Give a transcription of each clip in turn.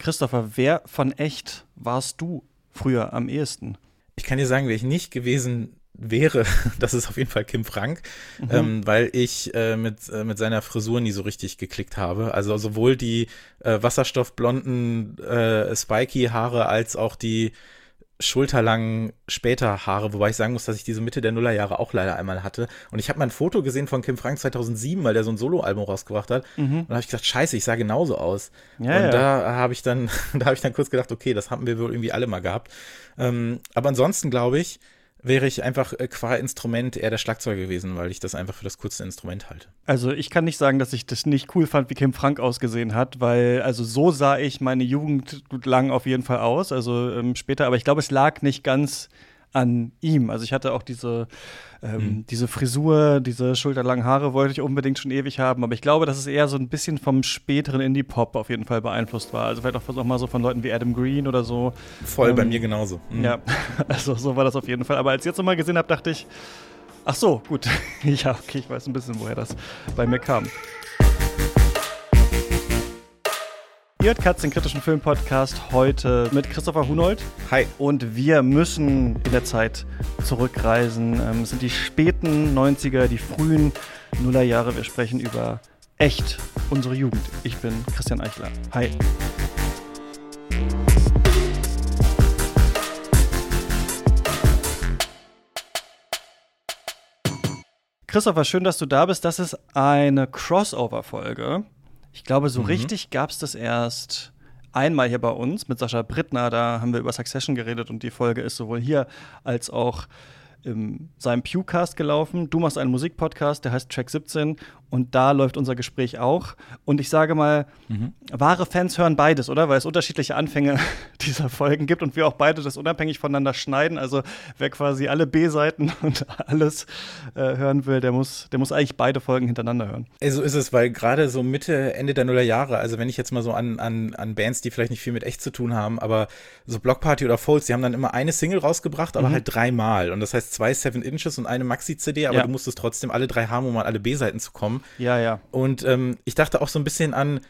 Christopher, wer von echt warst du früher am ehesten? Ich kann dir sagen, wer ich nicht gewesen wäre, das ist auf jeden Fall Kim Frank, mhm. ähm, weil ich äh, mit, äh, mit seiner Frisur nie so richtig geklickt habe. Also sowohl die äh, wasserstoffblonden äh, spiky Haare als auch die schulterlangen später Haare, wobei ich sagen muss, dass ich diese Mitte der Nullerjahre auch leider einmal hatte. Und ich habe mal ein Foto gesehen von Kim Frank 2007, weil der so ein Soloalbum rausgebracht hat. Mhm. Und da habe ich gesagt, scheiße, ich sah genauso aus. Ja, und ja. da habe ich dann, da habe ich dann kurz gedacht, okay, das haben wir wohl irgendwie alle mal gehabt. Ähm, aber ansonsten glaube ich, wäre ich einfach äh, qua Instrument eher der Schlagzeuger gewesen, weil ich das einfach für das kurze Instrument halte. Also ich kann nicht sagen, dass ich das nicht cool fand, wie Kim Frank ausgesehen hat, weil also so sah ich meine Jugend lang auf jeden Fall aus, also ähm, später, aber ich glaube, es lag nicht ganz an ihm. Also ich hatte auch diese, ähm, mhm. diese Frisur, diese schulterlangen Haare wollte ich unbedingt schon ewig haben, aber ich glaube, dass es eher so ein bisschen vom späteren Indie-Pop auf jeden Fall beeinflusst war. Also vielleicht auch, auch mal so von Leuten wie Adam Green oder so. Voll, ähm, bei mir genauso. Mhm. Ja, also so war das auf jeden Fall. Aber als ich jetzt nochmal gesehen habe, dachte ich, ach so, gut. ja, okay, ich weiß ein bisschen, woher das bei mir kam. Ihr hört Katz, den kritischen Filmpodcast, heute mit Christopher Hunold. Hi. Und wir müssen in der Zeit zurückreisen. Ähm, es sind die späten 90er, die frühen Nullerjahre. Wir sprechen über echt unsere Jugend. Ich bin Christian Eichler. Hi. Christopher, schön, dass du da bist. Das ist eine Crossover-Folge. Ich glaube, so mhm. richtig gab es das erst einmal hier bei uns mit Sascha Brittner. Da haben wir über Succession geredet und die Folge ist sowohl hier als auch in seinem Pewcast gelaufen. Du machst einen Musikpodcast, der heißt Track 17 und da läuft unser Gespräch auch. Und ich sage mal, mhm. wahre Fans hören beides, oder? Weil es unterschiedliche Anfänge dieser Folgen gibt und wir auch beide das unabhängig voneinander schneiden. Also wer quasi alle B-Seiten und alles äh, hören will, der muss, der muss eigentlich beide Folgen hintereinander hören. Ey, so ist es, weil gerade so Mitte, Ende der Nullerjahre, also wenn ich jetzt mal so an, an, an Bands, die vielleicht nicht viel mit echt zu tun haben, aber so Block Party oder Folds, die haben dann immer eine Single rausgebracht, aber mhm. halt dreimal. Und das heißt zwei Seven Inches und eine Maxi-CD, aber ja. du musstest trotzdem alle drei haben, um an alle B-Seiten zu kommen. Ja, ja. Und ähm, ich dachte auch so ein bisschen an,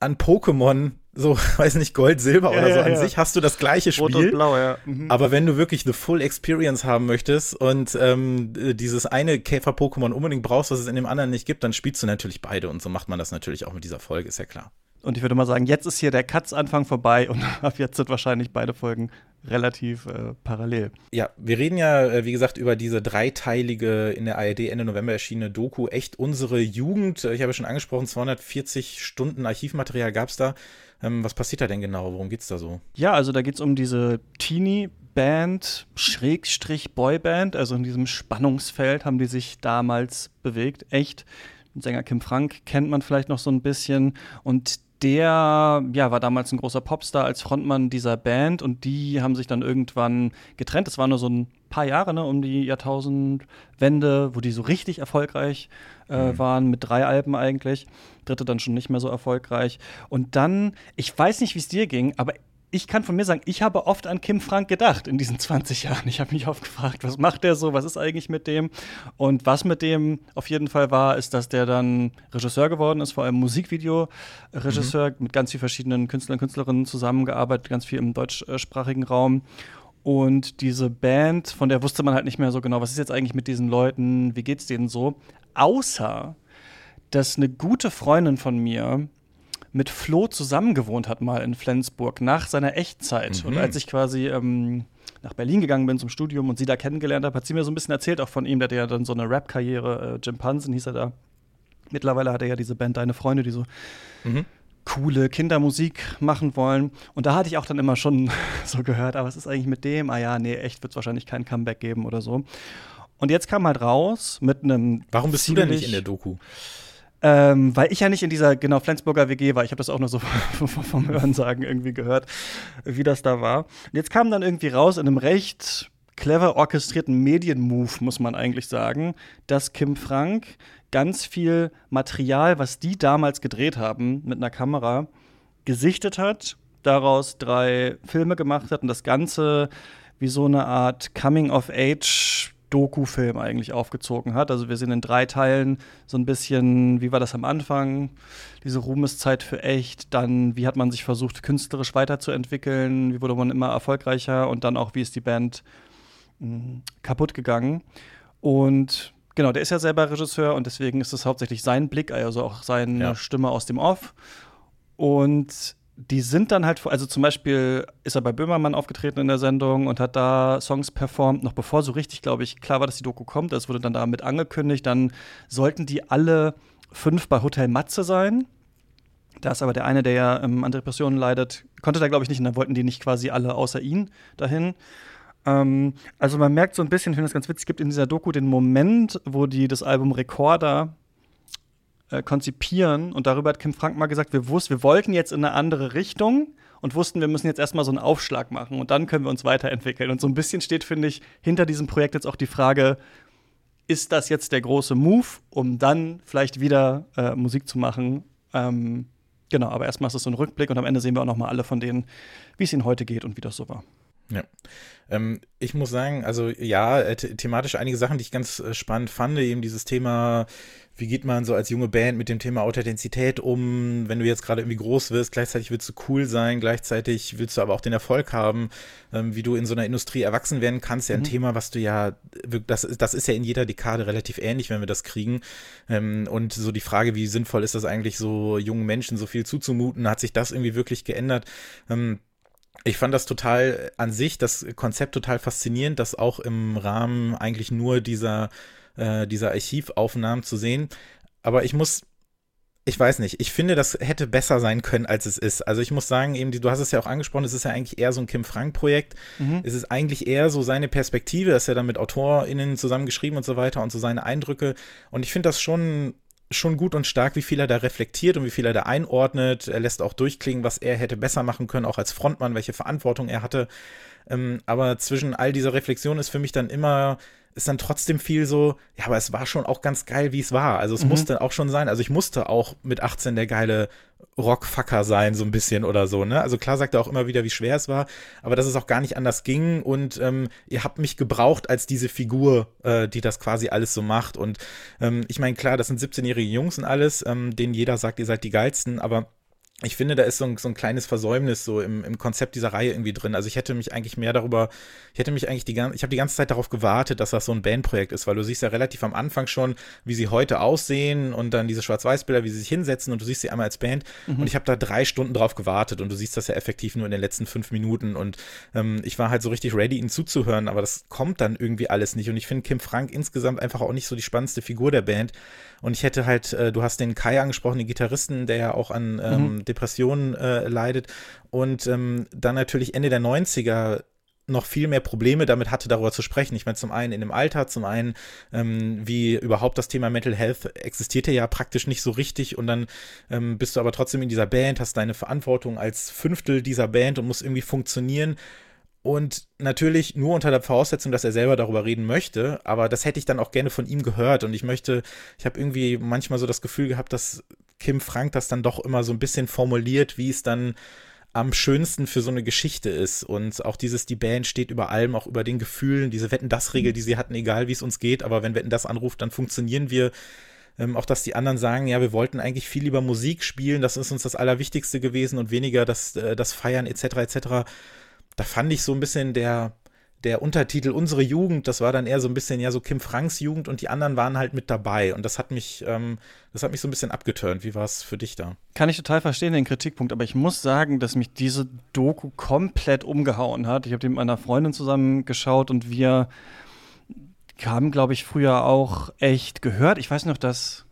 an Pokémon, so, weiß nicht, Gold, Silber ja, oder so ja, an sich, hast du das gleiche Spiel. Rot und Blau, ja. Mhm. Aber wenn du wirklich eine Full Experience haben möchtest und ähm, dieses eine Käfer-Pokémon unbedingt brauchst, was es in dem anderen nicht gibt, dann spielst du natürlich beide. Und so macht man das natürlich auch mit dieser Folge, ist ja klar. Und ich würde mal sagen, jetzt ist hier der Katz-Anfang vorbei und ab jetzt sind wahrscheinlich beide Folgen relativ äh, parallel. Ja, wir reden ja, äh, wie gesagt, über diese dreiteilige in der ARD Ende November erschienene Doku Echt unsere Jugend. Ich habe schon angesprochen, 240 Stunden Archivmaterial gab es da. Ähm, was passiert da denn genau? Worum geht es da so? Ja, also da geht es um diese Teenie-Band, Schrägstrich Boyband. Also in diesem Spannungsfeld haben die sich damals bewegt. Echt. Sänger Kim Frank kennt man vielleicht noch so ein bisschen. Und der ja, war damals ein großer Popstar als Frontmann dieser Band und die haben sich dann irgendwann getrennt. Das war nur so ein paar Jahre ne, um die Jahrtausendwende, wo die so richtig erfolgreich äh, mhm. waren, mit drei Alben eigentlich. Dritte dann schon nicht mehr so erfolgreich. Und dann, ich weiß nicht, wie es dir ging, aber ich kann von mir sagen, ich habe oft an Kim Frank gedacht in diesen 20 Jahren. Ich habe mich oft gefragt, was macht der so, was ist eigentlich mit dem? Und was mit dem auf jeden Fall war, ist, dass der dann Regisseur geworden ist, vor allem Musikvideo-Regisseur, mhm. mit ganz vielen verschiedenen Künstlern und Künstlerinnen zusammengearbeitet, ganz viel im deutschsprachigen Raum. Und diese Band, von der wusste man halt nicht mehr so genau, was ist jetzt eigentlich mit diesen Leuten, wie geht's denen so? Außer, dass eine gute Freundin von mir mit Flo zusammengewohnt hat, mal in Flensburg, nach seiner Echtzeit. Mhm. Und als ich quasi ähm, nach Berlin gegangen bin zum Studium und sie da kennengelernt habe, hat sie mir so ein bisschen erzählt, auch von ihm, der hatte ja dann so eine Rap-Karriere, äh, Jim Pansen hieß er da. Mittlerweile hat er ja diese Band Deine Freunde, die so mhm. coole Kindermusik machen wollen. Und da hatte ich auch dann immer schon so gehört, aber was ist eigentlich mit dem? Ah ja, nee, echt wird es wahrscheinlich kein Comeback geben oder so. Und jetzt kam halt raus mit einem. Warum bist du denn nicht in der Doku? Ähm, weil ich ja nicht in dieser, genau, Flensburger WG war. Ich habe das auch nur so vom Hörensagen irgendwie gehört, wie das da war. Und jetzt kam dann irgendwie raus in einem recht clever orchestrierten Medienmove, muss man eigentlich sagen, dass Kim Frank ganz viel Material, was die damals gedreht haben mit einer Kamera, gesichtet hat, daraus drei Filme gemacht hat und das Ganze wie so eine Art Coming-of-Age Doku-Film eigentlich aufgezogen hat. Also wir sehen in drei Teilen so ein bisschen, wie war das am Anfang, diese Ruhmeszeit für echt, dann wie hat man sich versucht, künstlerisch weiterzuentwickeln, wie wurde man immer erfolgreicher und dann auch, wie ist die Band mh, hm, kaputt gegangen. Und genau, der ist ja selber Regisseur und deswegen ist es hauptsächlich sein Blick, also auch seine ja. Stimme aus dem Off. Und die sind dann halt, also zum Beispiel ist er bei Böhmermann aufgetreten in der Sendung und hat da Songs performt, noch bevor so richtig, glaube ich, klar war, dass die Doku kommt. Das wurde dann damit angekündigt. Dann sollten die alle fünf bei Hotel Matze sein. Da ist aber der eine, der ja ähm, an Depressionen leidet, konnte da, glaube ich, nicht. Und dann wollten die nicht quasi alle außer ihn dahin. Ähm, also man merkt so ein bisschen, ich finde das ganz witzig, gibt in dieser Doku den Moment, wo die das Album Recorder äh, konzipieren. Und darüber hat Kim Frank mal gesagt, wir wussten, wir wollten jetzt in eine andere Richtung und wussten, wir müssen jetzt erstmal so einen Aufschlag machen und dann können wir uns weiterentwickeln. Und so ein bisschen steht, finde ich, hinter diesem Projekt jetzt auch die Frage, ist das jetzt der große Move, um dann vielleicht wieder äh, Musik zu machen? Ähm, genau, aber erstmal ist es so ein Rückblick und am Ende sehen wir auch noch mal alle von denen, wie es ihnen heute geht und wie das so war. Ja. Ähm, ich muss sagen, also ja, äh, thematisch einige Sachen, die ich ganz äh, spannend fand, eben dieses Thema, wie geht man so als junge Band mit dem Thema Authentizität um, wenn du jetzt gerade irgendwie groß wirst, gleichzeitig willst du cool sein, gleichzeitig willst du aber auch den Erfolg haben, ähm, wie du in so einer Industrie erwachsen werden kannst, ja ein mhm. Thema, was du ja, das, das ist ja in jeder Dekade relativ ähnlich, wenn wir das kriegen. Ähm, und so die Frage, wie sinnvoll ist das eigentlich, so jungen Menschen so viel zuzumuten, hat sich das irgendwie wirklich geändert? Ähm, ich fand das total an sich, das Konzept total faszinierend, das auch im Rahmen eigentlich nur dieser, äh, dieser Archivaufnahmen zu sehen. Aber ich muss, ich weiß nicht, ich finde, das hätte besser sein können, als es ist. Also ich muss sagen, eben, du hast es ja auch angesprochen, es ist ja eigentlich eher so ein Kim Frank-Projekt. Mhm. Es ist eigentlich eher so seine Perspektive, dass er dann mit AutorInnen zusammengeschrieben und so weiter und so seine Eindrücke. Und ich finde das schon schon gut und stark, wie viel er da reflektiert und wie viel er da einordnet. Er lässt auch durchklingen, was er hätte besser machen können, auch als Frontmann, welche Verantwortung er hatte. Ähm, aber zwischen all dieser Reflexion ist für mich dann immer ist dann trotzdem viel so, ja, aber es war schon auch ganz geil, wie es war. Also es mhm. musste auch schon sein. Also ich musste auch mit 18 der geile Rockfucker sein, so ein bisschen oder so, ne? Also klar sagt er auch immer wieder, wie schwer es war, aber dass es auch gar nicht anders ging und ähm, ihr habt mich gebraucht als diese Figur, äh, die das quasi alles so macht. Und ähm, ich meine, klar, das sind 17-jährige Jungs und alles, ähm, denen jeder sagt, ihr seid die geilsten, aber ich finde, da ist so ein, so ein kleines Versäumnis so im, im Konzept dieser Reihe irgendwie drin. Also ich hätte mich eigentlich mehr darüber, ich hätte mich eigentlich die ganze, ich habe die ganze Zeit darauf gewartet, dass das so ein Bandprojekt ist, weil du siehst ja relativ am Anfang schon, wie sie heute aussehen und dann diese Schwarz-Weiß-Bilder, wie sie sich hinsetzen und du siehst sie einmal als Band mhm. und ich habe da drei Stunden drauf gewartet und du siehst das ja effektiv nur in den letzten fünf Minuten und ähm, ich war halt so richtig ready, ihnen zuzuhören, aber das kommt dann irgendwie alles nicht und ich finde Kim Frank insgesamt einfach auch nicht so die spannendste Figur der Band und ich hätte halt, äh, du hast den Kai angesprochen, den Gitarristen, der ja auch an ähm, mhm. Depressionen äh, leidet. Und ähm, dann natürlich Ende der 90er noch viel mehr Probleme damit hatte, darüber zu sprechen. Ich meine, zum einen in dem Alter, zum einen, ähm, wie überhaupt das Thema Mental Health existierte ja praktisch nicht so richtig und dann ähm, bist du aber trotzdem in dieser Band, hast deine Verantwortung als Fünftel dieser Band und musst irgendwie funktionieren und natürlich nur unter der Voraussetzung, dass er selber darüber reden möchte. Aber das hätte ich dann auch gerne von ihm gehört. Und ich möchte, ich habe irgendwie manchmal so das Gefühl gehabt, dass Kim Frank das dann doch immer so ein bisschen formuliert, wie es dann am schönsten für so eine Geschichte ist. Und auch dieses, die Band steht über allem, auch über den Gefühlen, diese Wetten-Das-Regel, die sie hatten, egal wie es uns geht. Aber wenn Wetten-Das anruft, dann funktionieren wir. Ähm, auch dass die anderen sagen, ja, wir wollten eigentlich viel lieber Musik spielen, das ist uns das Allerwichtigste gewesen und weniger das, äh, das Feiern etc. etc da fand ich so ein bisschen der, der Untertitel Unsere Jugend, das war dann eher so ein bisschen ja so Kim Franks Jugend und die anderen waren halt mit dabei. Und das hat mich, ähm, das hat mich so ein bisschen abgeturnt. Wie war es für dich da? Kann ich total verstehen, den Kritikpunkt, aber ich muss sagen, dass mich diese Doku komplett umgehauen hat. Ich habe die mit meiner Freundin zusammen geschaut und wir haben, glaube ich, früher auch echt gehört. Ich weiß noch, dass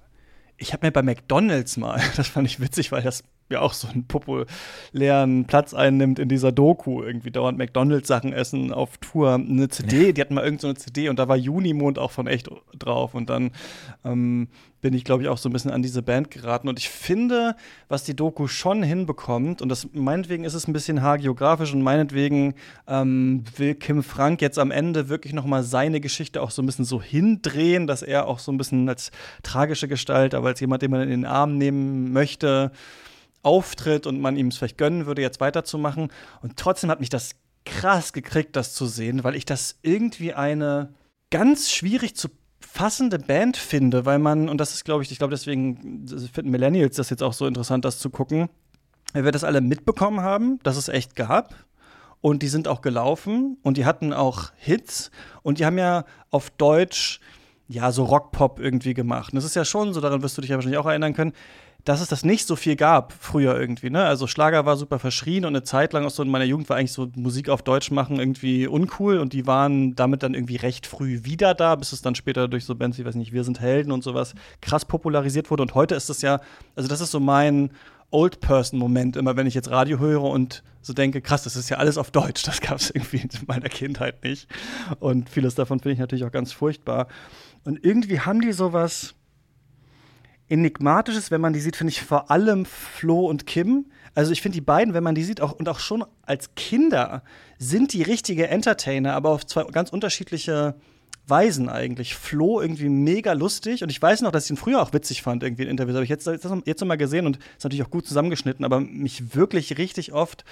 ich habe mir bei McDonalds mal, das fand ich witzig, weil das ja auch so einen populären Platz einnimmt in dieser Doku. Irgendwie dauernd McDonalds-Sachen essen auf Tour. Eine CD, die hatten mal irgendeine so CD und da war Junimond auch von echt drauf. Und dann ähm, bin ich, glaube ich, auch so ein bisschen an diese Band geraten. Und ich finde, was die Doku schon hinbekommt, und das meinetwegen ist es ein bisschen hagiografisch und meinetwegen ähm, will Kim Frank jetzt am Ende wirklich noch mal seine Geschichte auch so ein bisschen so hindrehen, dass er auch so ein bisschen als tragische Gestalt, aber als jemand, den man in den Arm nehmen möchte, auftritt und man ihm es vielleicht gönnen würde, jetzt weiterzumachen. Und trotzdem hat mich das krass gekriegt, das zu sehen, weil ich das irgendwie eine ganz schwierig zu fassende Band finde, weil man, und das ist, glaube ich, ich glaube, deswegen finden Millennials das jetzt auch so interessant, das zu gucken, weil wir das alle mitbekommen haben, dass es echt gab. Und die sind auch gelaufen und die hatten auch Hits und die haben ja auf Deutsch ja so Rockpop irgendwie gemacht. Und das ist ja schon so, daran wirst du dich ja wahrscheinlich auch erinnern können, dass es das nicht so viel gab früher irgendwie. Ne? Also Schlager war super verschrien und eine Zeit lang auch so in meiner Jugend war eigentlich so Musik auf Deutsch machen irgendwie uncool und die waren damit dann irgendwie recht früh wieder da, bis es dann später durch so Bands, ich weiß nicht, Wir sind Helden und sowas krass popularisiert wurde. Und heute ist es ja, also das ist so mein Old-Person-Moment, immer wenn ich jetzt Radio höre und so denke, krass, das ist ja alles auf Deutsch. Das gab es irgendwie in meiner Kindheit nicht. Und vieles davon finde ich natürlich auch ganz furchtbar. Und irgendwie haben die sowas Enigmatisches, wenn man die sieht, finde ich vor allem Flo und Kim. Also ich finde die beiden, wenn man die sieht, auch und auch schon als Kinder sind die richtige Entertainer, aber auf zwei ganz unterschiedliche Weisen eigentlich. Flo irgendwie mega lustig und ich weiß noch, dass ich ihn früher auch witzig fand, irgendwie in Interviews. Habe ich jetzt, jetzt, jetzt noch mal gesehen und ist natürlich auch gut zusammengeschnitten, aber mich wirklich richtig oft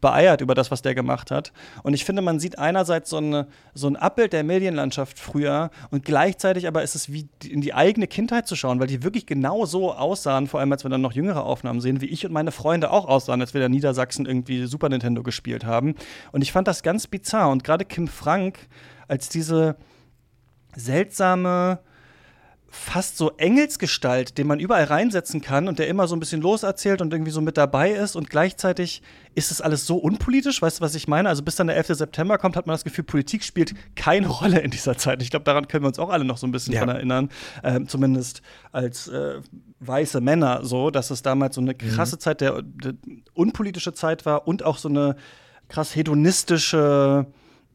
beeiert über das, was der gemacht hat. Und ich finde, man sieht einerseits so, eine, so ein Abbild der Medienlandschaft früher und gleichzeitig aber ist es wie in die eigene Kindheit zu schauen, weil die wirklich genau so aussahen, vor allem als wir dann noch jüngere Aufnahmen sehen, wie ich und meine Freunde auch aussahen, als wir in Niedersachsen irgendwie Super Nintendo gespielt haben. Und ich fand das ganz bizarr. Und gerade Kim Frank als diese seltsame, fast so Engelsgestalt, den man überall reinsetzen kann und der immer so ein bisschen loserzählt und irgendwie so mit dabei ist und gleichzeitig ist es alles so unpolitisch, weißt du, was ich meine? Also bis dann der 11. September kommt, hat man das Gefühl, Politik spielt keine Rolle in dieser Zeit. Ich glaube, daran können wir uns auch alle noch so ein bisschen ja. dran erinnern, äh, zumindest als äh, weiße Männer so, dass es damals so eine mhm. krasse mhm. Zeit der, der unpolitische Zeit war und auch so eine krass hedonistische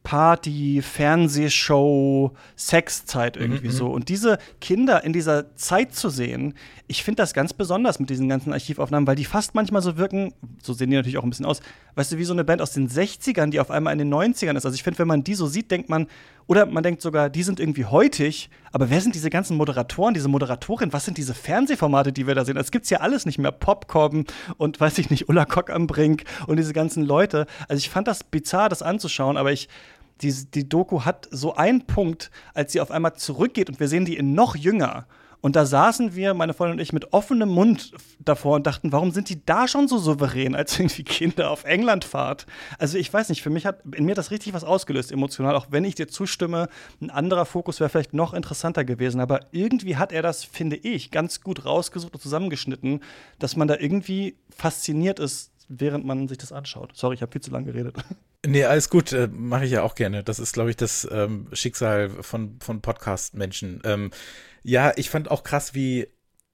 Party, Fernsehshow, Sexzeit irgendwie mhm. so. Und diese Kinder in dieser Zeit zu sehen, ich finde das ganz besonders mit diesen ganzen Archivaufnahmen, weil die fast manchmal so wirken, so sehen die natürlich auch ein bisschen aus, weißt du, wie so eine Band aus den 60ern, die auf einmal in den 90ern ist. Also ich finde, wenn man die so sieht, denkt man, oder man denkt sogar, die sind irgendwie heutig, aber wer sind diese ganzen Moderatoren, diese Moderatorin, was sind diese Fernsehformate, die wir da sehen? Es gibt's ja alles nicht mehr, Popcorn und weiß ich nicht, Ulla Kock am Brink und diese ganzen Leute. Also ich fand das bizarr, das anzuschauen, aber ich die, die Doku hat so einen Punkt, als sie auf einmal zurückgeht und wir sehen die in noch jünger. Und da saßen wir, meine Freundin und ich, mit offenem Mund davor und dachten, warum sind die da schon so souverän als irgendwie Kinder auf Englandfahrt? Also ich weiß nicht, für mich hat in mir das richtig was ausgelöst, emotional, auch wenn ich dir zustimme, ein anderer Fokus wäre vielleicht noch interessanter gewesen. Aber irgendwie hat er das, finde ich, ganz gut rausgesucht und zusammengeschnitten, dass man da irgendwie fasziniert ist, während man sich das anschaut. Sorry, ich habe viel zu lange geredet. Nee, alles gut, äh, mache ich ja auch gerne. Das ist, glaube ich, das ähm, Schicksal von, von Podcast-Menschen. Ähm, ja, ich fand auch krass, wie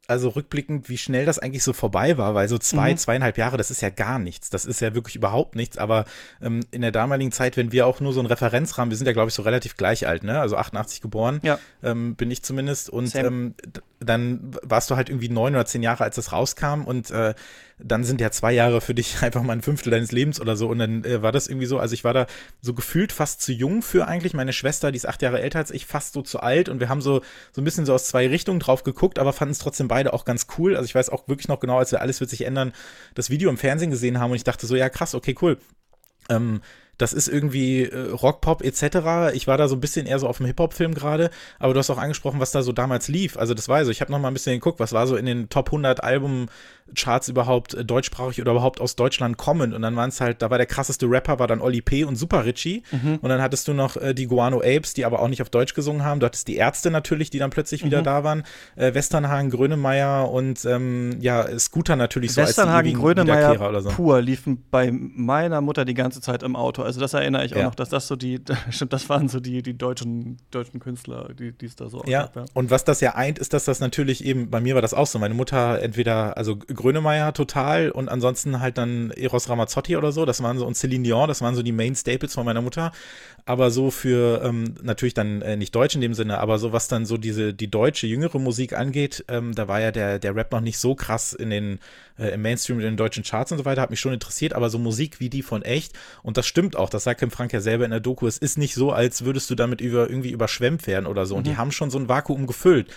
also rückblickend, wie schnell das eigentlich so vorbei war, weil so zwei, mhm. zweieinhalb Jahre, das ist ja gar nichts. Das ist ja wirklich überhaupt nichts. Aber ähm, in der damaligen Zeit, wenn wir auch nur so einen Referenzrahmen, wir sind ja, glaube ich, so relativ gleich alt, ne? Also 88 geboren, ja. ähm, bin ich zumindest. Und ähm, dann warst du halt irgendwie neun oder zehn Jahre, als das rauskam. Und äh, dann sind ja zwei Jahre für dich einfach mal ein Fünftel deines Lebens oder so. Und dann äh, war das irgendwie so, also ich war da so gefühlt fast zu jung für eigentlich. Meine Schwester, die ist acht Jahre älter als ich, fast so zu alt. Und wir haben so, so ein bisschen so aus zwei Richtungen drauf geguckt, aber fanden es trotzdem beide auch ganz cool. Also ich weiß auch wirklich noch genau, als wir Alles wird sich ändern, das Video im Fernsehen gesehen haben und ich dachte so, ja krass, okay, cool. Ähm, das ist irgendwie äh, Rockpop etc. Ich war da so ein bisschen eher so auf dem Hip-Hop-Film gerade, aber du hast auch angesprochen, was da so damals lief. Also das war so, ich habe noch mal ein bisschen geguckt, was war so in den Top 100 Album Charts überhaupt äh, deutschsprachig oder überhaupt aus Deutschland kommen. Und dann waren es halt, da war der krasseste Rapper, war dann Oli P. und Super Richie. Mhm. Und dann hattest du noch äh, die Guano Apes, die aber auch nicht auf Deutsch gesungen haben. Du hattest die Ärzte natürlich, die dann plötzlich mhm. wieder da waren. Äh, Westernhagen, Grönemeyer und ähm, ja, Scooter natürlich so Westernhagen, Grönemeyer oder so. pur liefen bei meiner Mutter die ganze Zeit im Auto. Also das erinnere ich auch ja. noch, dass das so die, stimmt, das waren so die, die deutschen, deutschen Künstler, die es da so ja. Gab, ja. Und was das ja eint, ist, dass das natürlich eben, bei mir war das auch so. Meine Mutter entweder, also Grönemeyer total und ansonsten halt dann Eros Ramazzotti oder so, das waren so, und Celine Dion, das waren so die Main Staples von meiner Mutter. Aber so für, ähm, natürlich dann äh, nicht deutsch in dem Sinne, aber so was dann so diese, die deutsche, jüngere Musik angeht, ähm, da war ja der, der Rap noch nicht so krass in den, äh, im Mainstream, in den deutschen Charts und so weiter, hat mich schon interessiert, aber so Musik wie die von echt, und das stimmt auch, das sagt Kim Frank ja selber in der Doku, es ist nicht so, als würdest du damit über, irgendwie überschwemmt werden oder so. Und die mhm. haben schon so ein Vakuum gefüllt.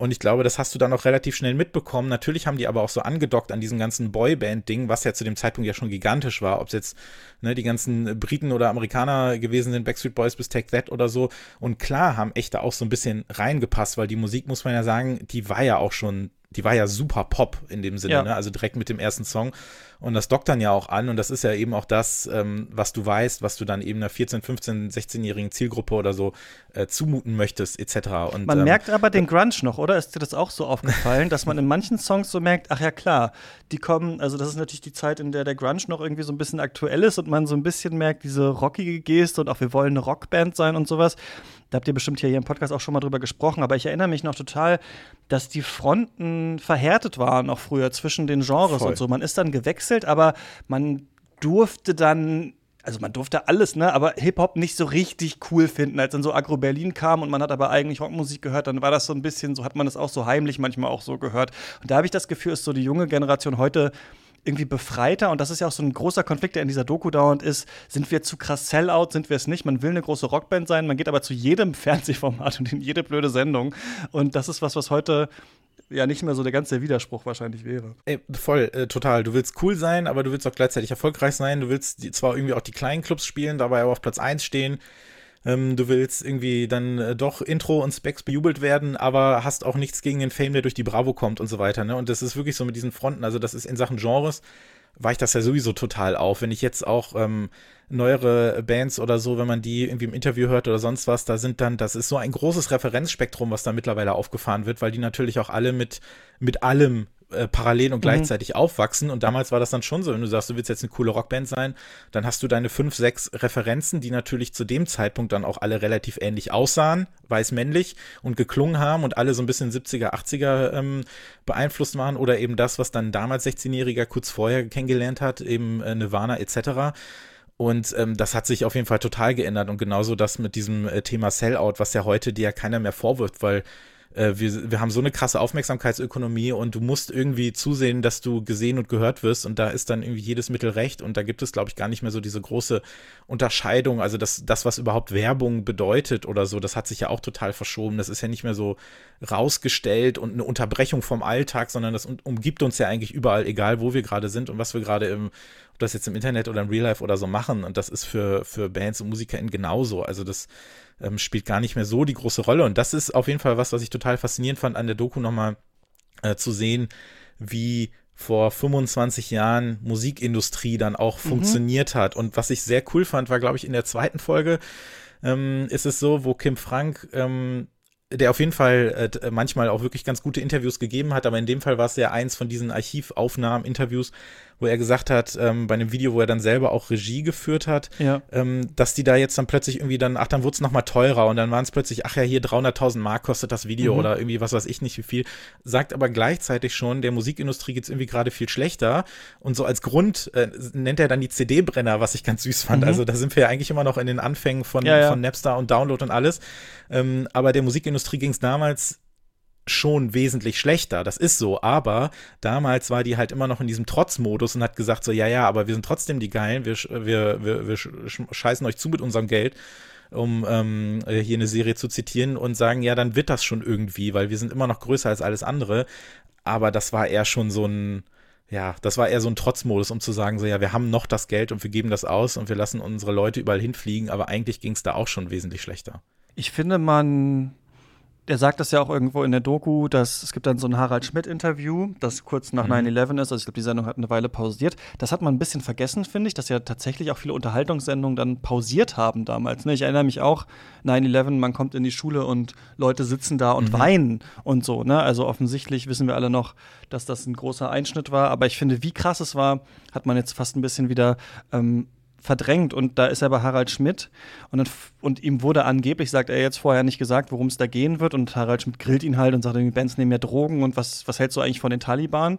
Und ich glaube, das hast du dann auch relativ schnell mitbekommen. Natürlich haben die aber auch so angedockt an diesem ganzen Boyband-Ding, was ja zu dem Zeitpunkt ja schon gigantisch war, ob es jetzt ne, die ganzen Briten oder Amerikaner gewesen sind, Backstreet Boys bis Take That oder so. Und klar haben echt da auch so ein bisschen reingepasst, weil die Musik, muss man ja sagen, die war ja auch schon die war ja super Pop in dem Sinne, ja. ne? also direkt mit dem ersten Song. Und das dockt dann ja auch an und das ist ja eben auch das, ähm, was du weißt, was du dann eben einer 14, 15, 16-jährigen Zielgruppe oder so äh, zumuten möchtest, etc. Und, man ähm, merkt aber den Grunge noch, oder? Ist dir das auch so aufgefallen, dass man in manchen Songs so merkt, ach ja klar, die kommen, also das ist natürlich die Zeit, in der der Grunge noch irgendwie so ein bisschen aktuell ist und man so ein bisschen merkt, diese rockige Geste und auch wir wollen eine Rockband sein und sowas. Da habt ihr bestimmt hier, im Podcast auch schon mal drüber gesprochen, aber ich erinnere mich noch total, dass die Fronten verhärtet waren, auch früher zwischen den Genres Voll. und so. Man ist dann gewechselt, aber man durfte dann also man durfte alles, ne, aber Hip-Hop nicht so richtig cool finden. Als dann so Agro Berlin kam und man hat aber eigentlich Rockmusik gehört, dann war das so ein bisschen, so hat man das auch so heimlich manchmal auch so gehört. Und da habe ich das Gefühl, ist so die junge Generation heute irgendwie befreiter und das ist ja auch so ein großer Konflikt, der in dieser Doku dauernd ist. Sind wir zu krass Sellout, sind wir es nicht? Man will eine große Rockband sein, man geht aber zu jedem Fernsehformat und in jede blöde Sendung. Und das ist was, was heute ja nicht mehr so der ganze Widerspruch wahrscheinlich wäre. Ey, voll, äh, total. Du willst cool sein, aber du willst auch gleichzeitig erfolgreich sein. Du willst die, zwar irgendwie auch die kleinen Clubs spielen, dabei aber auf Platz 1 stehen. Ähm, du willst irgendwie dann äh, doch Intro und Specs bejubelt werden, aber hast auch nichts gegen den Fame, der durch die Bravo kommt und so weiter. Ne? Und das ist wirklich so mit diesen Fronten. Also, das ist in Sachen Genres weicht das ja sowieso total auf. Wenn ich jetzt auch ähm, neuere Bands oder so, wenn man die irgendwie im Interview hört oder sonst was, da sind dann, das ist so ein großes Referenzspektrum, was da mittlerweile aufgefahren wird, weil die natürlich auch alle mit, mit allem äh, parallel und mhm. gleichzeitig mhm. aufwachsen. Und damals war das dann schon so, wenn du sagst, du willst jetzt eine coole Rockband sein, dann hast du deine fünf, sechs Referenzen, die natürlich zu dem Zeitpunkt dann auch alle relativ ähnlich aussahen, weiß-männlich und geklungen haben und alle so ein bisschen 70er, 80er ähm, beeinflusst waren oder eben das, was dann damals 16-Jähriger kurz vorher kennengelernt hat, eben äh, Nirvana etc. Und ähm, das hat sich auf jeden Fall total geändert. Und genauso das mit diesem äh, Thema Sellout, was ja heute dir ja keiner mehr vorwirft, weil äh, wir, wir haben so eine krasse Aufmerksamkeitsökonomie und du musst irgendwie zusehen, dass du gesehen und gehört wirst und da ist dann irgendwie jedes Mittel recht und da gibt es, glaube ich, gar nicht mehr so diese große Unterscheidung, also das, das, was überhaupt Werbung bedeutet oder so, das hat sich ja auch total verschoben. Das ist ja nicht mehr so rausgestellt und eine Unterbrechung vom Alltag, sondern das umgibt uns ja eigentlich überall, egal wo wir gerade sind und was wir gerade im, das jetzt im Internet oder im Real Life oder so machen. Und das ist für, für Bands und MusikerInnen genauso. Also das ähm, spielt gar nicht mehr so die große Rolle. Und das ist auf jeden Fall was, was ich total faszinierend fand, an der Doku nochmal äh, zu sehen, wie vor 25 Jahren Musikindustrie dann auch mhm. funktioniert hat. Und was ich sehr cool fand, war, glaube ich, in der zweiten Folge ähm, ist es so, wo Kim Frank ähm, der auf jeden Fall äh, manchmal auch wirklich ganz gute Interviews gegeben hat, aber in dem Fall war es ja eins von diesen Archivaufnahmen, Interviews, wo er gesagt hat, ähm, bei einem Video, wo er dann selber auch Regie geführt hat, ja. ähm, dass die da jetzt dann plötzlich irgendwie dann, ach, dann wurde es nochmal teurer und dann waren es plötzlich, ach ja, hier 300.000 Mark kostet das Video mhm. oder irgendwie was weiß ich nicht wie viel, sagt aber gleichzeitig schon, der Musikindustrie geht es irgendwie gerade viel schlechter und so als Grund äh, nennt er dann die CD-Brenner, was ich ganz süß fand. Mhm. Also da sind wir ja eigentlich immer noch in den Anfängen von, ja, ja. von Napster und Download und alles, ähm, aber der Musikindustrie ging es damals schon wesentlich schlechter. Das ist so. Aber damals war die halt immer noch in diesem Trotzmodus und hat gesagt so, ja, ja, aber wir sind trotzdem die Geilen. Wir, wir, wir, wir scheißen euch zu mit unserem Geld um ähm, hier eine Serie zu zitieren und sagen, ja, dann wird das schon irgendwie, weil wir sind immer noch größer als alles andere. Aber das war eher schon so ein, ja, das war eher so ein Trotzmodus, um zu sagen, so, ja, wir haben noch das Geld und wir geben das aus und wir lassen unsere Leute überall hinfliegen, aber eigentlich ging es da auch schon wesentlich schlechter. Ich finde, man er sagt das ja auch irgendwo in der Doku, dass es gibt dann so ein Harald Schmidt-Interview, das kurz nach mhm. 9-11 ist. Also ich glaube, die Sendung hat eine Weile pausiert. Das hat man ein bisschen vergessen, finde ich, dass ja tatsächlich auch viele Unterhaltungssendungen dann pausiert haben damals. Ne? Ich erinnere mich auch, 9-11, man kommt in die Schule und Leute sitzen da und mhm. weinen und so. Ne? Also offensichtlich wissen wir alle noch, dass das ein großer Einschnitt war. Aber ich finde, wie krass es war, hat man jetzt fast ein bisschen wieder ähm, verdrängt und da ist er bei Harald Schmidt und, dann, und ihm wurde angeblich, sagt er jetzt vorher nicht gesagt, worum es da gehen wird und Harald Schmidt grillt ihn halt und sagt, die Bands nehmen ja Drogen und was, was hältst du eigentlich von den Taliban?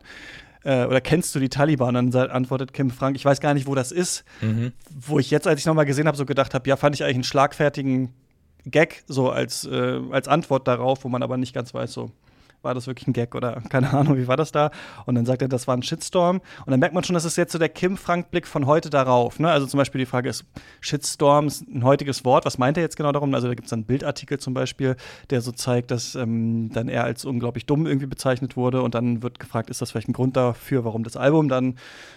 Äh, oder kennst du die Taliban? Dann antwortet Kim Frank, ich weiß gar nicht, wo das ist. Mhm. Wo ich jetzt, als ich nochmal gesehen habe, so gedacht habe, ja, fand ich eigentlich einen schlagfertigen Gag so als, äh, als Antwort darauf, wo man aber nicht ganz weiß, so war das wirklich ein Gag oder keine Ahnung, wie war das da? Und dann sagt er, das war ein Shitstorm. Und dann merkt man schon, das ist jetzt so der Kim-Frank-Blick von heute darauf. Ne? Also zum Beispiel die Frage ist, Shitstorm ist ein heutiges Wort. Was meint er jetzt genau darum? Also da gibt es einen Bildartikel zum Beispiel, der so zeigt, dass ähm, dann er als unglaublich dumm irgendwie bezeichnet wurde. Und dann wird gefragt, ist das vielleicht ein Grund dafür, warum das Album dann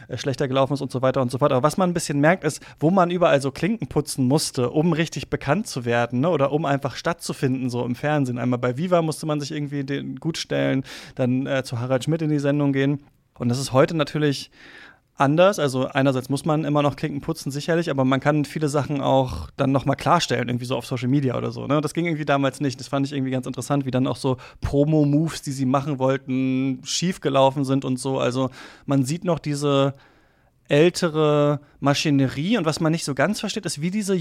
äh, schlechter gelaufen ist und so weiter und so fort. Aber was man ein bisschen merkt, ist, wo man überall so Klinken putzen musste, um richtig bekannt zu werden ne? oder um einfach stattzufinden, so im Fernsehen. Einmal bei Viva musste man sich irgendwie den gut stellen, dann äh, zu Harald Schmidt in die Sendung gehen. Und das ist heute natürlich anders. Also einerseits muss man immer noch Klinken putzen, sicherlich, aber man kann viele Sachen auch dann nochmal klarstellen, irgendwie so auf Social Media oder so. Ne? Das ging irgendwie damals nicht. Das fand ich irgendwie ganz interessant, wie dann auch so Promo-Moves, die sie machen wollten, schiefgelaufen sind und so. Also man sieht noch diese ältere Maschinerie und was man nicht so ganz versteht, ist, wie diese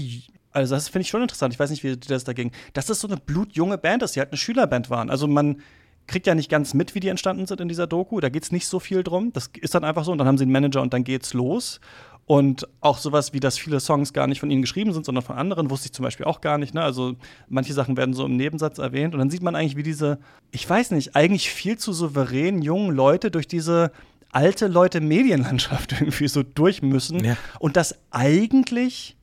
also das finde ich schon interessant. Ich weiß nicht, wie das dagegen. Dass das so eine blutjunge Band ist, die halt eine Schülerband waren. Also man kriegt ja nicht ganz mit, wie die entstanden sind in dieser Doku. Da geht es nicht so viel drum. Das ist dann einfach so. Und dann haben sie einen Manager und dann geht's los. Und auch sowas wie, dass viele Songs gar nicht von ihnen geschrieben sind, sondern von anderen, wusste ich zum Beispiel auch gar nicht. Ne? Also manche Sachen werden so im Nebensatz erwähnt. Und dann sieht man eigentlich, wie diese, ich weiß nicht, eigentlich viel zu souveränen jungen Leute durch diese alte Leute Medienlandschaft irgendwie so durch müssen. Ja. Und das eigentlich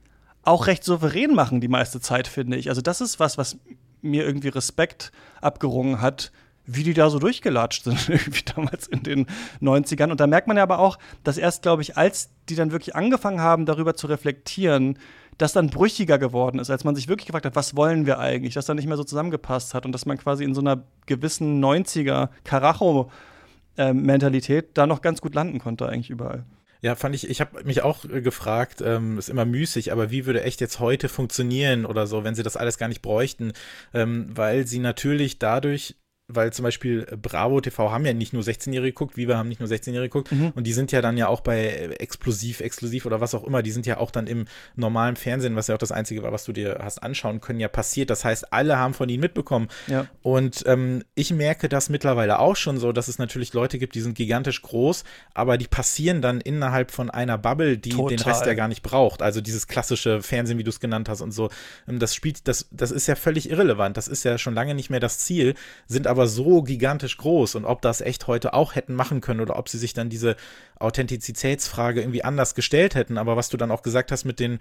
auch recht souverän machen die meiste Zeit, finde ich. Also das ist was, was mir irgendwie Respekt abgerungen hat, wie die da so durchgelatscht sind, irgendwie damals in den 90ern. Und da merkt man ja aber auch, dass erst, glaube ich, als die dann wirklich angefangen haben, darüber zu reflektieren, das dann brüchiger geworden ist, als man sich wirklich gefragt hat, was wollen wir eigentlich, dass da nicht mehr so zusammengepasst hat und dass man quasi in so einer gewissen 90er Karacho-Mentalität da noch ganz gut landen konnte, eigentlich überall. Ja, fand ich, ich habe mich auch äh, gefragt, ähm, ist immer müßig, aber wie würde echt jetzt heute funktionieren oder so, wenn sie das alles gar nicht bräuchten, ähm, weil sie natürlich dadurch weil zum Beispiel Bravo TV haben ja nicht nur 16-Jährige geguckt, Viva haben nicht nur 16-Jährige geguckt mhm. und die sind ja dann ja auch bei äh, Explosiv, Exklusiv oder was auch immer, die sind ja auch dann im normalen Fernsehen, was ja auch das Einzige war, was du dir hast anschauen können, ja passiert. Das heißt, alle haben von ihnen mitbekommen. Ja. Und ähm, ich merke das mittlerweile auch schon so, dass es natürlich Leute gibt, die sind gigantisch groß, aber die passieren dann innerhalb von einer Bubble, die Total. den Rest ja gar nicht braucht. Also dieses klassische Fernsehen, wie du es genannt hast und so. Ähm, das spielt, das, das ist ja völlig irrelevant. Das ist ja schon lange nicht mehr das Ziel, sind aber aber so gigantisch groß und ob das echt heute auch hätten machen können oder ob sie sich dann diese Authentizitätsfrage irgendwie anders gestellt hätten. Aber was du dann auch gesagt hast mit den,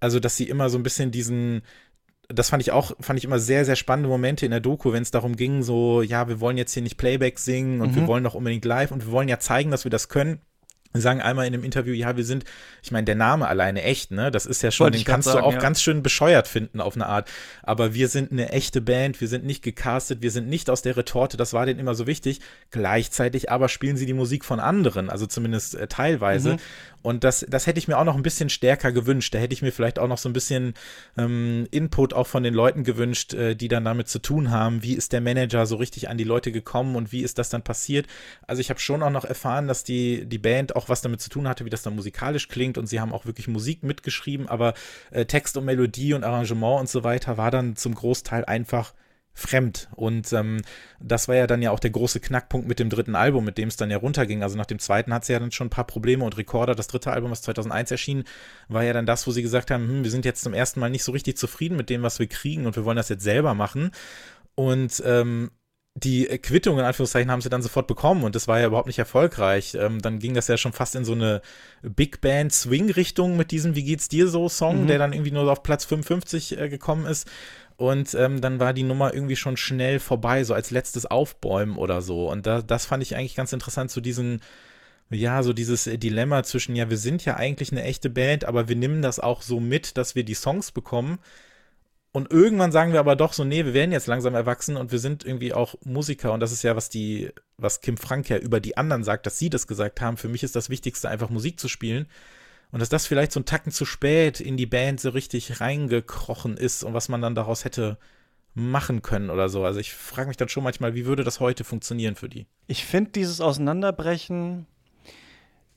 also dass sie immer so ein bisschen diesen, das fand ich auch, fand ich immer sehr, sehr spannende Momente in der Doku, wenn es darum ging, so, ja, wir wollen jetzt hier nicht Playback singen und mhm. wir wollen doch unbedingt live und wir wollen ja zeigen, dass wir das können sagen einmal in einem Interview, ja, wir sind, ich meine, der Name alleine echt, ne? Das ist ja schon, den kannst sagen, du auch ja. ganz schön bescheuert finden auf eine Art. Aber wir sind eine echte Band, wir sind nicht gecastet, wir sind nicht aus der Retorte, das war denen immer so wichtig. Gleichzeitig aber spielen sie die Musik von anderen, also zumindest äh, teilweise. Mhm. Und das, das hätte ich mir auch noch ein bisschen stärker gewünscht. Da hätte ich mir vielleicht auch noch so ein bisschen ähm, Input auch von den Leuten gewünscht, äh, die dann damit zu tun haben. Wie ist der Manager so richtig an die Leute gekommen und wie ist das dann passiert? Also ich habe schon auch noch erfahren, dass die, die Band auch was damit zu tun hatte, wie das dann musikalisch klingt und sie haben auch wirklich Musik mitgeschrieben, aber äh, Text und Melodie und Arrangement und so weiter war dann zum Großteil einfach fremd. Und ähm, das war ja dann ja auch der große Knackpunkt mit dem dritten Album, mit dem es dann ja runterging. Also nach dem zweiten hat sie ja dann schon ein paar Probleme und Recorder, das dritte Album, was 2001 erschien, war ja dann das, wo sie gesagt haben, hm, wir sind jetzt zum ersten Mal nicht so richtig zufrieden mit dem, was wir kriegen und wir wollen das jetzt selber machen. Und ähm, die Quittung in Anführungszeichen haben sie dann sofort bekommen und das war ja überhaupt nicht erfolgreich. Ähm, dann ging das ja schon fast in so eine Big Band Swing Richtung mit diesem Wie geht's dir so Song, mhm. der dann irgendwie nur auf Platz 55 äh, gekommen ist. Und ähm, dann war die Nummer irgendwie schon schnell vorbei, so als letztes Aufbäumen oder so. Und da, das fand ich eigentlich ganz interessant, so diesen, ja, so dieses Dilemma zwischen, ja, wir sind ja eigentlich eine echte Band, aber wir nehmen das auch so mit, dass wir die Songs bekommen. Und irgendwann sagen wir aber doch so, nee, wir werden jetzt langsam erwachsen und wir sind irgendwie auch Musiker. Und das ist ja, was die, was Kim Frank ja über die anderen sagt, dass sie das gesagt haben. Für mich ist das Wichtigste, einfach Musik zu spielen. Und dass das vielleicht so ein Tacken zu spät in die Band so richtig reingekrochen ist und was man dann daraus hätte machen können oder so. Also ich frage mich dann schon manchmal, wie würde das heute funktionieren für die? Ich finde dieses Auseinanderbrechen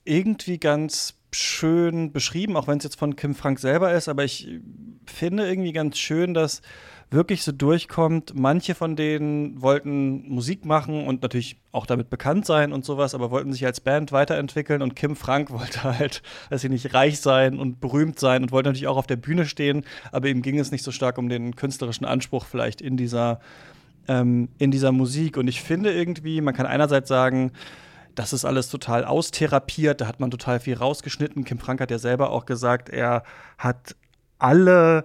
irgendwie ganz schön beschrieben, auch wenn es jetzt von Kim Frank selber ist, aber ich finde irgendwie ganz schön, dass wirklich so durchkommt. Manche von denen wollten Musik machen und natürlich auch damit bekannt sein und sowas, aber wollten sich als Band weiterentwickeln und Kim Frank wollte halt, weiß ich nicht, reich sein und berühmt sein und wollte natürlich auch auf der Bühne stehen, aber ihm ging es nicht so stark um den künstlerischen Anspruch vielleicht in dieser ähm, in dieser Musik. Und ich finde irgendwie, man kann einerseits sagen, das ist alles total austherapiert, da hat man total viel rausgeschnitten. Kim Frank hat ja selber auch gesagt, er hat alle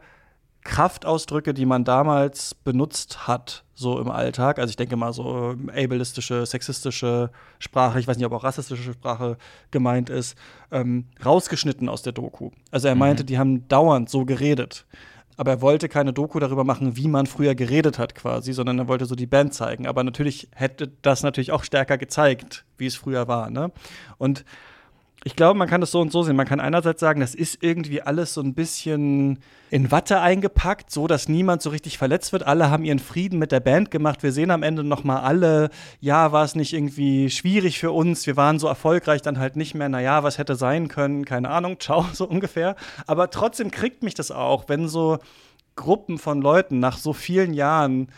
Kraftausdrücke, die man damals benutzt hat, so im Alltag. Also ich denke mal so ähm, ableistische, sexistische Sprache, ich weiß nicht, ob auch rassistische Sprache gemeint ist, ähm, rausgeschnitten aus der Doku. Also er meinte, mhm. die haben dauernd so geredet. Aber er wollte keine Doku darüber machen, wie man früher geredet hat, quasi, sondern er wollte so die Band zeigen. Aber natürlich hätte das natürlich auch stärker gezeigt, wie es früher war. Ne? Und ich glaube, man kann das so und so sehen. Man kann einerseits sagen, das ist irgendwie alles so ein bisschen in Watte eingepackt, so dass niemand so richtig verletzt wird. Alle haben ihren Frieden mit der Band gemacht. Wir sehen am Ende noch mal alle, ja, war es nicht irgendwie schwierig für uns. Wir waren so erfolgreich dann halt nicht mehr. Naja, was hätte sein können? Keine Ahnung. Ciao, so ungefähr. Aber trotzdem kriegt mich das auch, wenn so Gruppen von Leuten nach so vielen Jahren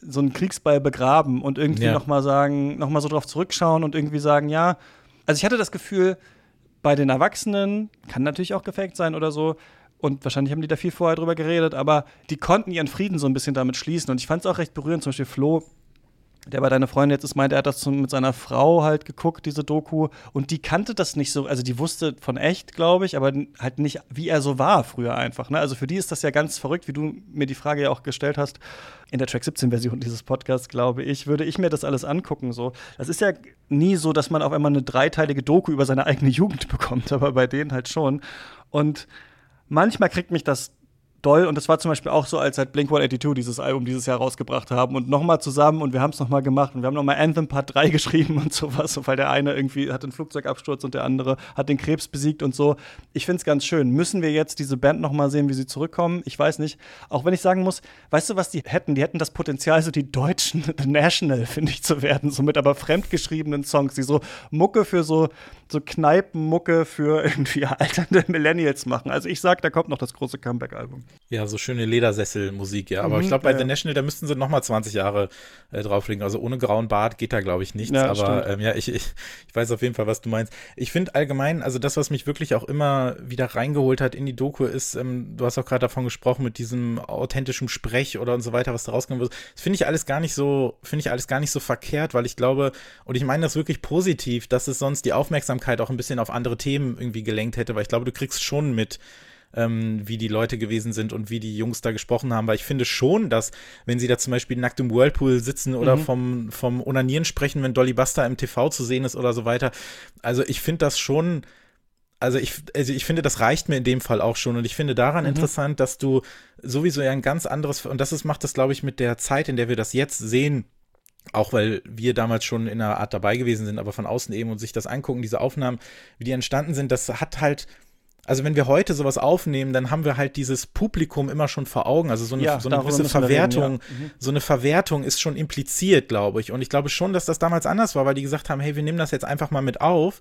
so einen Kriegsball begraben und irgendwie ja. noch mal sagen, noch mal so drauf zurückschauen und irgendwie sagen, ja. Also ich hatte das Gefühl, bei den Erwachsenen, kann natürlich auch gefaked sein oder so, und wahrscheinlich haben die da viel vorher drüber geredet, aber die konnten ihren Frieden so ein bisschen damit schließen. Und ich fand es auch recht berührend, zum Beispiel Flo der bei deiner Freundin jetzt ist, meinte, er hat das mit seiner Frau halt geguckt, diese Doku. Und die kannte das nicht so, also die wusste von echt, glaube ich, aber halt nicht, wie er so war früher einfach. Ne? Also für die ist das ja ganz verrückt, wie du mir die Frage ja auch gestellt hast. In der Track 17-Version dieses Podcasts, glaube ich, würde ich mir das alles angucken. So. Das ist ja nie so, dass man auf einmal eine dreiteilige Doku über seine eigene Jugend bekommt, aber bei denen halt schon. Und manchmal kriegt mich das doll. Und das war zum Beispiel auch so, als halt Blink 182 dieses Album dieses Jahr rausgebracht haben und nochmal zusammen und wir haben es nochmal gemacht und wir haben nochmal Anthem Part 3 geschrieben und sowas, weil der eine irgendwie hat einen Flugzeugabsturz und der andere hat den Krebs besiegt und so. Ich finde es ganz schön. Müssen wir jetzt diese Band nochmal sehen, wie sie zurückkommen? Ich weiß nicht. Auch wenn ich sagen muss, weißt du, was die hätten? Die hätten das Potenzial, so die deutschen The National, finde ich, zu werden, so mit aber fremdgeschriebenen Songs, die so Mucke für so, so Kneipenmucke für irgendwie alternde Millennials machen. Also ich sag, da kommt noch das große Comeback-Album. Ja, so schöne Ledersesselmusik, ja. Aber mhm, ich glaube, bei ja. The National, da müssten sie noch mal 20 Jahre äh, drauflegen. Also ohne grauen Bart geht da, glaube ich, nichts. Ja, aber ähm, ja, ich, ich, ich weiß auf jeden Fall, was du meinst. Ich finde allgemein, also das, was mich wirklich auch immer wieder reingeholt hat in die Doku, ist, ähm, du hast auch gerade davon gesprochen, mit diesem authentischen Sprech oder und so weiter, was da rausgekommen wird. Das finde ich alles gar nicht so, finde ich alles gar nicht so verkehrt, weil ich glaube, und ich meine das wirklich positiv, dass es sonst die Aufmerksamkeit auch ein bisschen auf andere Themen irgendwie gelenkt hätte, weil ich glaube, du kriegst schon mit, ähm, wie die Leute gewesen sind und wie die Jungs da gesprochen haben, weil ich finde schon, dass, wenn sie da zum Beispiel nackt im Whirlpool sitzen oder mhm. vom, vom Onanieren sprechen, wenn Dolly Buster im TV zu sehen ist oder so weiter, also ich finde das schon also ich, also ich finde, das reicht mir in dem Fall auch schon. Und ich finde daran mhm. interessant, dass du sowieso ja ein ganz anderes, und das ist, macht das, glaube ich, mit der Zeit, in der wir das jetzt sehen, auch weil wir damals schon in einer Art dabei gewesen sind, aber von außen eben und sich das angucken, diese Aufnahmen, wie die entstanden sind, das hat halt also wenn wir heute sowas aufnehmen, dann haben wir halt dieses Publikum immer schon vor Augen. Also so eine, ja, so eine gewisse Verwertung, reden, ja. mhm. so eine Verwertung ist schon impliziert, glaube ich. Und ich glaube schon, dass das damals anders war, weil die gesagt haben, hey, wir nehmen das jetzt einfach mal mit auf.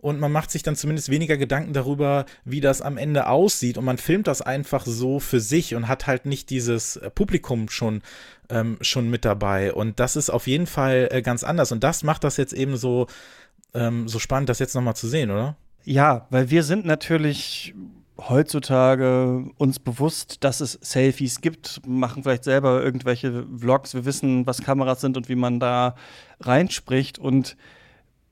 Und man macht sich dann zumindest weniger Gedanken darüber, wie das am Ende aussieht. Und man filmt das einfach so für sich und hat halt nicht dieses äh, Publikum schon, ähm, schon mit dabei. Und das ist auf jeden Fall äh, ganz anders. Und das macht das jetzt eben so, ähm, so spannend, das jetzt nochmal zu sehen, oder? Ja, weil wir sind natürlich heutzutage uns bewusst, dass es Selfies gibt, machen vielleicht selber irgendwelche Vlogs. Wir wissen, was Kameras sind und wie man da reinspricht. Und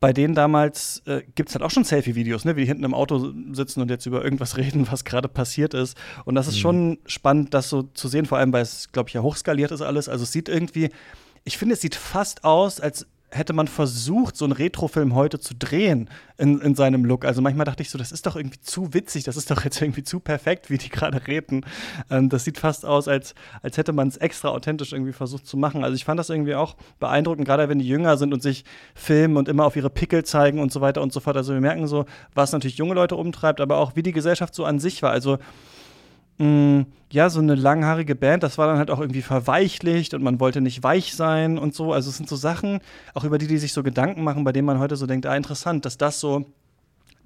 bei denen damals äh, gibt es halt auch schon Selfie-Videos, ne? wie die hinten im Auto sitzen und jetzt über irgendwas reden, was gerade passiert ist. Und das ist mhm. schon spannend, das so zu sehen, vor allem, weil es, glaube ich, ja hochskaliert ist alles. Also es sieht irgendwie, ich finde, es sieht fast aus, als hätte man versucht, so einen Retrofilm heute zu drehen in, in seinem Look. Also manchmal dachte ich so, das ist doch irgendwie zu witzig, das ist doch jetzt irgendwie zu perfekt, wie die gerade reden. Ähm, das sieht fast aus, als, als hätte man es extra authentisch irgendwie versucht zu machen. Also ich fand das irgendwie auch beeindruckend, gerade wenn die jünger sind und sich filmen und immer auf ihre Pickel zeigen und so weiter und so fort. Also wir merken so, was natürlich junge Leute umtreibt, aber auch wie die Gesellschaft so an sich war. Also mh, mm, ja, so eine langhaarige Band, das war dann halt auch irgendwie verweichlicht und man wollte nicht weich sein und so. Also es sind so Sachen, auch über die, die sich so Gedanken machen, bei denen man heute so denkt, ah, interessant, dass das so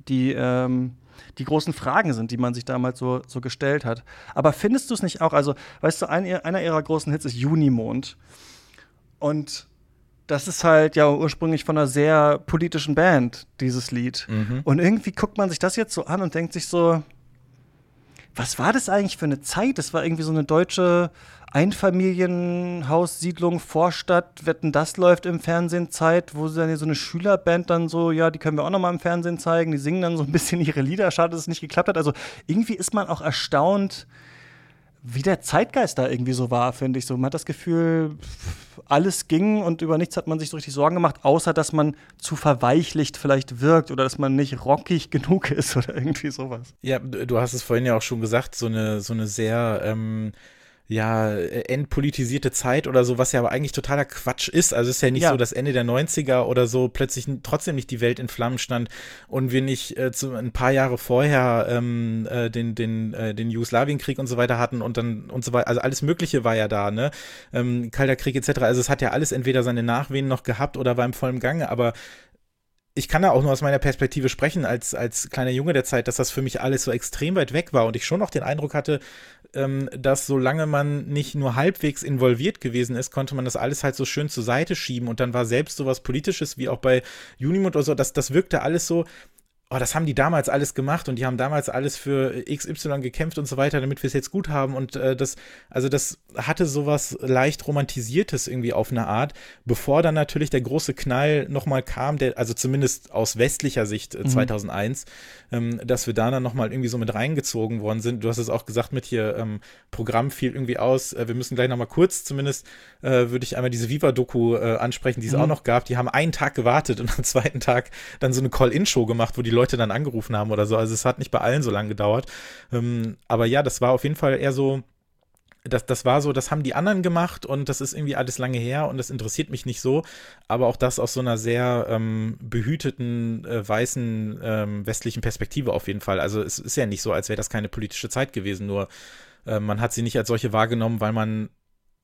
die, ähm, die großen Fragen sind, die man sich damals so, so gestellt hat. Aber findest du es nicht auch, also, weißt du, ein, einer ihrer großen Hits ist Junimond. Und das ist halt ja ursprünglich von einer sehr politischen Band, dieses Lied. Mhm. Und irgendwie guckt man sich das jetzt so an und denkt sich so, was war das eigentlich für eine Zeit? Das war irgendwie so eine deutsche Einfamilienhaussiedlung, Vorstadt, Wetten, das läuft im Fernsehen Zeit, wo sie dann so eine Schülerband dann so, ja, die können wir auch noch mal im Fernsehen zeigen, die singen dann so ein bisschen ihre Lieder, schade, dass es nicht geklappt hat. Also irgendwie ist man auch erstaunt, wie der Zeitgeist da irgendwie so war, finde ich so. Man hat das Gefühl, alles ging und über nichts hat man sich so richtig Sorgen gemacht, außer dass man zu verweichlicht vielleicht wirkt oder dass man nicht rockig genug ist oder irgendwie sowas. Ja, du hast es vorhin ja auch schon gesagt, so eine, so eine sehr ähm ja, entpolitisierte Zeit oder so, was ja aber eigentlich totaler Quatsch ist. Also es ist ja nicht ja. so, dass Ende der 90er oder so plötzlich trotzdem nicht die Welt in Flammen stand und wir nicht äh, zu, ein paar Jahre vorher ähm, äh, den, den, äh, den Jugoslawienkrieg und so weiter hatten und dann und so weiter. Also alles Mögliche war ja da, ne? Ähm, Kalter Krieg etc. Also es hat ja alles entweder seine Nachwehen noch gehabt oder war im vollen Gange, aber ich kann da auch nur aus meiner Perspektive sprechen, als, als kleiner Junge der Zeit, dass das für mich alles so extrem weit weg war und ich schon noch den Eindruck hatte, ähm, dass solange man nicht nur halbwegs involviert gewesen ist, konnte man das alles halt so schön zur Seite schieben und dann war selbst sowas Politisches wie auch bei Unimund oder so, das, das wirkte alles so, oh, das haben die damals alles gemacht und die haben damals alles für XY gekämpft und so weiter, damit wir es jetzt gut haben. Und äh, das, also das hatte sowas leicht romantisiertes irgendwie auf eine Art, bevor dann natürlich der große Knall nochmal kam, der, also zumindest aus westlicher Sicht äh, 2001, mhm. ähm, dass wir da dann nochmal irgendwie so mit reingezogen worden sind. Du hast es auch gesagt mit hier, ähm, Programm fiel irgendwie aus. Äh, wir müssen gleich nochmal kurz zumindest, äh, würde ich einmal diese Viva-Doku äh, ansprechen, die es mhm. auch noch gab. Die haben einen Tag gewartet und am zweiten Tag dann so eine Call-In-Show gemacht, wo die Leute Leute dann angerufen haben oder so. Also es hat nicht bei allen so lange gedauert. Ähm, aber ja, das war auf jeden Fall eher so, das, das war so, das haben die anderen gemacht und das ist irgendwie alles lange her und das interessiert mich nicht so. Aber auch das aus so einer sehr ähm, behüteten, äh, weißen, ähm, westlichen Perspektive auf jeden Fall. Also es ist ja nicht so, als wäre das keine politische Zeit gewesen, nur äh, man hat sie nicht als solche wahrgenommen, weil man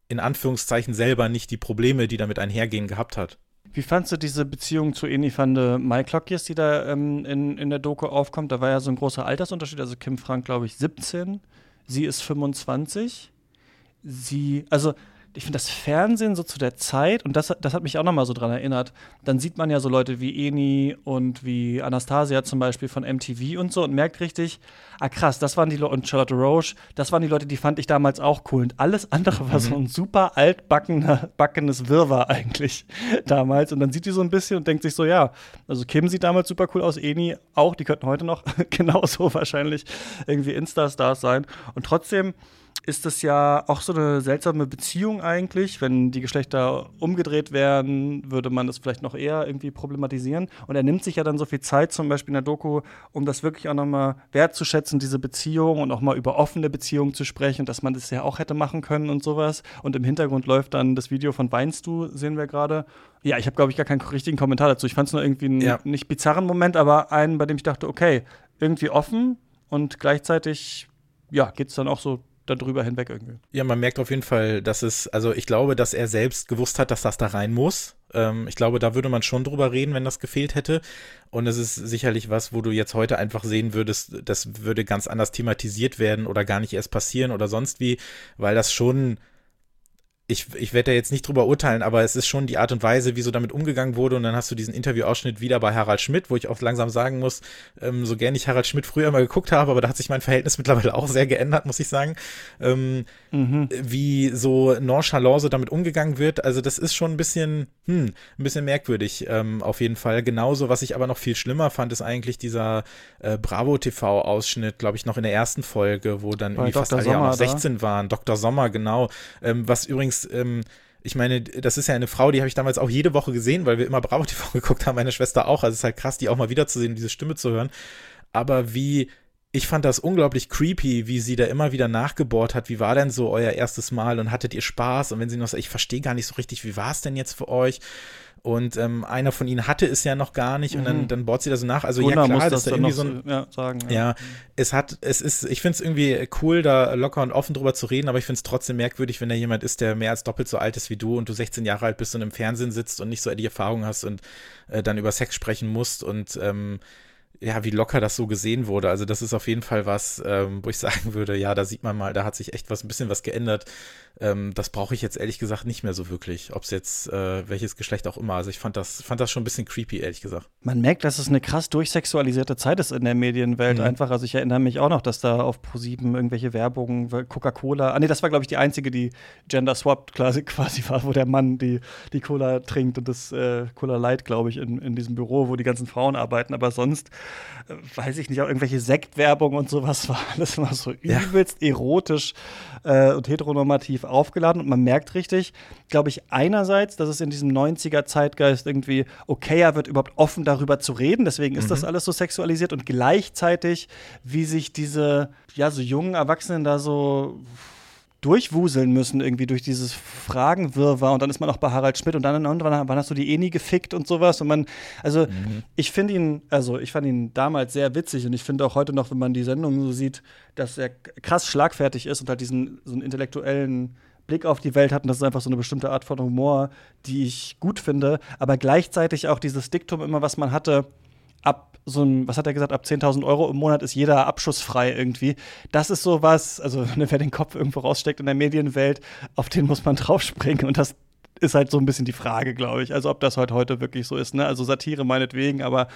in Anführungszeichen selber nicht die Probleme, die damit einhergehen, gehabt hat. Wie fandst du diese Beziehung zu Eni van de Maiklokjes, die da ähm, in, in der Doku aufkommt? Da war ja so ein großer Altersunterschied. Also Kim Frank, glaube ich, 17. Sie ist 25. Sie, also ich finde das Fernsehen so zu der Zeit, und das, das hat mich auch nochmal so dran erinnert, dann sieht man ja so Leute wie Eni und wie Anastasia zum Beispiel von MTV und so und merkt richtig, ah krass, das waren die Leute, und Charlotte Roche, das waren die Leute, die fand ich damals auch cool. Und alles andere war so mhm. ein super altbackenes Wirrwarr eigentlich damals. Und dann sieht die so ein bisschen und denkt sich so, ja, also Kim sieht damals super cool aus, Eni auch, die könnten heute noch genauso wahrscheinlich irgendwie Insta-Stars sein. Und trotzdem ist das ja auch so eine seltsame Beziehung eigentlich. Wenn die Geschlechter umgedreht wären, würde man das vielleicht noch eher irgendwie problematisieren. Und er nimmt sich ja dann so viel Zeit, zum Beispiel in der Doku, um das wirklich auch nochmal wertzuschätzen, diese Beziehung und auch mal über offene Beziehungen zu sprechen, dass man das ja auch hätte machen können und sowas. Und im Hintergrund läuft dann das Video von Weinst du, sehen wir gerade. Ja, ich habe, glaube ich, gar keinen richtigen Kommentar dazu. Ich fand es nur irgendwie einen ja. nicht bizarren Moment, aber einen, bei dem ich dachte, okay, irgendwie offen und gleichzeitig, ja, geht es dann auch so darüber hinweg irgendwie. Ja, man merkt auf jeden Fall, dass es, also ich glaube, dass er selbst gewusst hat, dass das da rein muss. Ähm, ich glaube, da würde man schon drüber reden, wenn das gefehlt hätte. Und es ist sicherlich was, wo du jetzt heute einfach sehen würdest, das würde ganz anders thematisiert werden oder gar nicht erst passieren oder sonst wie, weil das schon ich, ich werde da jetzt nicht drüber urteilen, aber es ist schon die Art und Weise, wie so damit umgegangen wurde. Und dann hast du diesen Interviewausschnitt wieder bei Harald Schmidt, wo ich auch langsam sagen muss, ähm, so gern ich Harald Schmidt früher mal geguckt habe, aber da hat sich mein Verhältnis mittlerweile auch sehr geändert, muss ich sagen. Ähm, mhm. Wie so nonchalant so damit umgegangen wird. Also das ist schon ein bisschen, hm, ein bisschen merkwürdig, ähm, auf jeden Fall. Genauso, was ich aber noch viel schlimmer fand, ist eigentlich dieser äh, Bravo-TV-Ausschnitt, glaube ich, noch in der ersten Folge, wo dann irgendwie fast alle ja noch 16 da? waren. Dr. Sommer, genau. Ähm, was übrigens ähm, ich meine, das ist ja eine Frau, die habe ich damals auch jede Woche gesehen, weil wir immer Bravo TV geguckt haben, meine Schwester auch. Also es ist halt krass, die auch mal wiederzusehen, diese Stimme zu hören. Aber wie, ich fand das unglaublich creepy, wie sie da immer wieder nachgebohrt hat. Wie war denn so euer erstes Mal und hattet ihr Spaß? Und wenn sie noch sagt, ich verstehe gar nicht so richtig, wie war es denn jetzt für euch? Und ähm, einer von ihnen hatte es ja noch gar nicht und dann, mhm. dann bohrt sie da so nach. Also Gunnar ja klar, das ist da irgendwie so ein, ja, sagen, ja. ja, es hat, es ist, ich finde es irgendwie cool, da locker und offen drüber zu reden, aber ich finde es trotzdem merkwürdig, wenn da jemand ist, der mehr als doppelt so alt ist wie du und du 16 Jahre alt bist und im Fernsehen sitzt und nicht so die Erfahrung hast und äh, dann über Sex sprechen musst und ähm, ja, wie locker das so gesehen wurde. Also das ist auf jeden Fall was, ähm, wo ich sagen würde, ja, da sieht man mal, da hat sich echt was, ein bisschen was geändert. Ähm, das brauche ich jetzt ehrlich gesagt nicht mehr so wirklich, ob es jetzt äh, welches Geschlecht auch immer. Also ich fand das, fand das schon ein bisschen creepy, ehrlich gesagt. Man merkt, dass es eine krass durchsexualisierte Zeit ist in der Medienwelt mhm. einfach. Also ich erinnere mich auch noch, dass da auf Pro7 irgendwelche Werbungen, Coca-Cola, ah nee, das war glaube ich die einzige, die gender-swapped quasi, quasi war, wo der Mann die, die Cola trinkt und das äh, Cola Light, glaube ich, in, in diesem Büro, wo die ganzen Frauen arbeiten. Aber sonst weiß ich nicht, auch irgendwelche Sektwerbung und sowas war alles immer so übelst ja. erotisch äh, und heteronormativ aufgeladen. Und man merkt richtig, glaube ich, einerseits, dass es in diesem 90er-Zeitgeist irgendwie okayer wird, überhaupt offen darüber zu reden. Deswegen ist mhm. das alles so sexualisiert und gleichzeitig, wie sich diese, ja, so jungen Erwachsenen da so durchwuseln müssen, irgendwie durch dieses Fragenwirrwarr und dann ist man auch bei Harald Schmidt und dann irgendwann wann hast du die nie gefickt und sowas und man, also mhm. ich finde ihn, also ich fand ihn damals sehr witzig und ich finde auch heute noch, wenn man die Sendung so sieht, dass er krass schlagfertig ist und halt diesen so einen intellektuellen Blick auf die Welt hat und das ist einfach so eine bestimmte Art von Humor, die ich gut finde, aber gleichzeitig auch dieses Diktum immer, was man hatte, ab so ein, was hat er gesagt, ab 10.000 Euro im Monat ist jeder abschussfrei irgendwie. Das ist so was, also wer den Kopf irgendwo raussteckt in der Medienwelt, auf den muss man draufspringen und das ist halt so ein bisschen die Frage, glaube ich. Also ob das heute heute wirklich so ist, ne? Also Satire meinetwegen, aber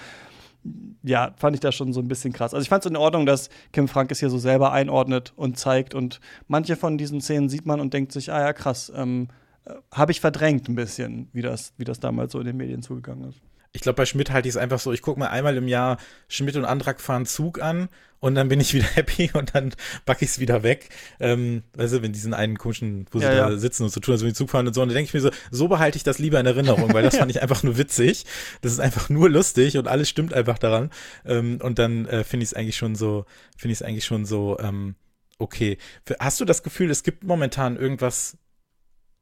ja, fand ich das schon so ein bisschen krass. Also ich fand es in Ordnung, dass Kim Frank es hier so selber einordnet und zeigt und manche von diesen Szenen sieht man und denkt sich, ah ja, krass, ähm, äh, habe ich verdrängt ein bisschen, wie das, wie das damals so in den Medien zugegangen ist ich glaube, bei Schmidt halte ich es einfach so, ich gucke mir einmal im Jahr Schmidt und Andrak fahren Zug an und dann bin ich wieder happy und dann backe ich es wieder weg. Ähm, weißt du, wenn diesen einen komischen, wo sie ja, da sitzen und so tun, als wenn die Zug fahren und so, und dann denke ich mir so, so behalte ich das lieber in Erinnerung, weil das fand ich einfach nur witzig. Das ist einfach nur lustig und alles stimmt einfach daran. Ähm, und dann äh, finde ich es eigentlich schon so, finde ich es eigentlich schon so, ähm, okay. Hast du das Gefühl, es gibt momentan irgendwas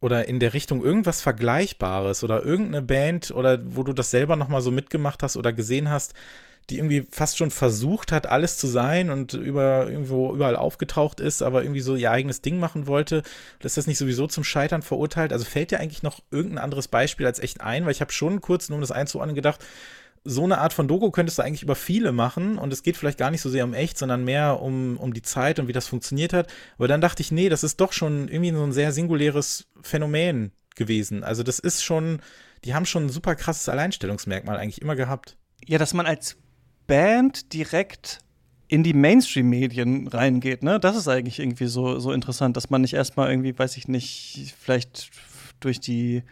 oder in der Richtung irgendwas Vergleichbares oder irgendeine Band oder wo du das selber nochmal so mitgemacht hast oder gesehen hast, die irgendwie fast schon versucht hat, alles zu sein und über irgendwo überall aufgetaucht ist, aber irgendwie so ihr eigenes Ding machen wollte. ist das nicht sowieso zum Scheitern verurteilt? Also fällt dir eigentlich noch irgendein anderes Beispiel als echt ein? Weil ich habe schon kurz, nur um das einzuordnen, gedacht, so eine Art von Doku könntest du eigentlich über viele machen und es geht vielleicht gar nicht so sehr um echt, sondern mehr um, um die Zeit und wie das funktioniert hat. Aber dann dachte ich, nee, das ist doch schon irgendwie so ein sehr singuläres Phänomen gewesen. Also das ist schon, die haben schon ein super krasses Alleinstellungsmerkmal eigentlich immer gehabt. Ja, dass man als Band direkt in die Mainstream-Medien reingeht, ne? Das ist eigentlich irgendwie so, so interessant, dass man nicht erstmal irgendwie, weiß ich nicht, vielleicht durch die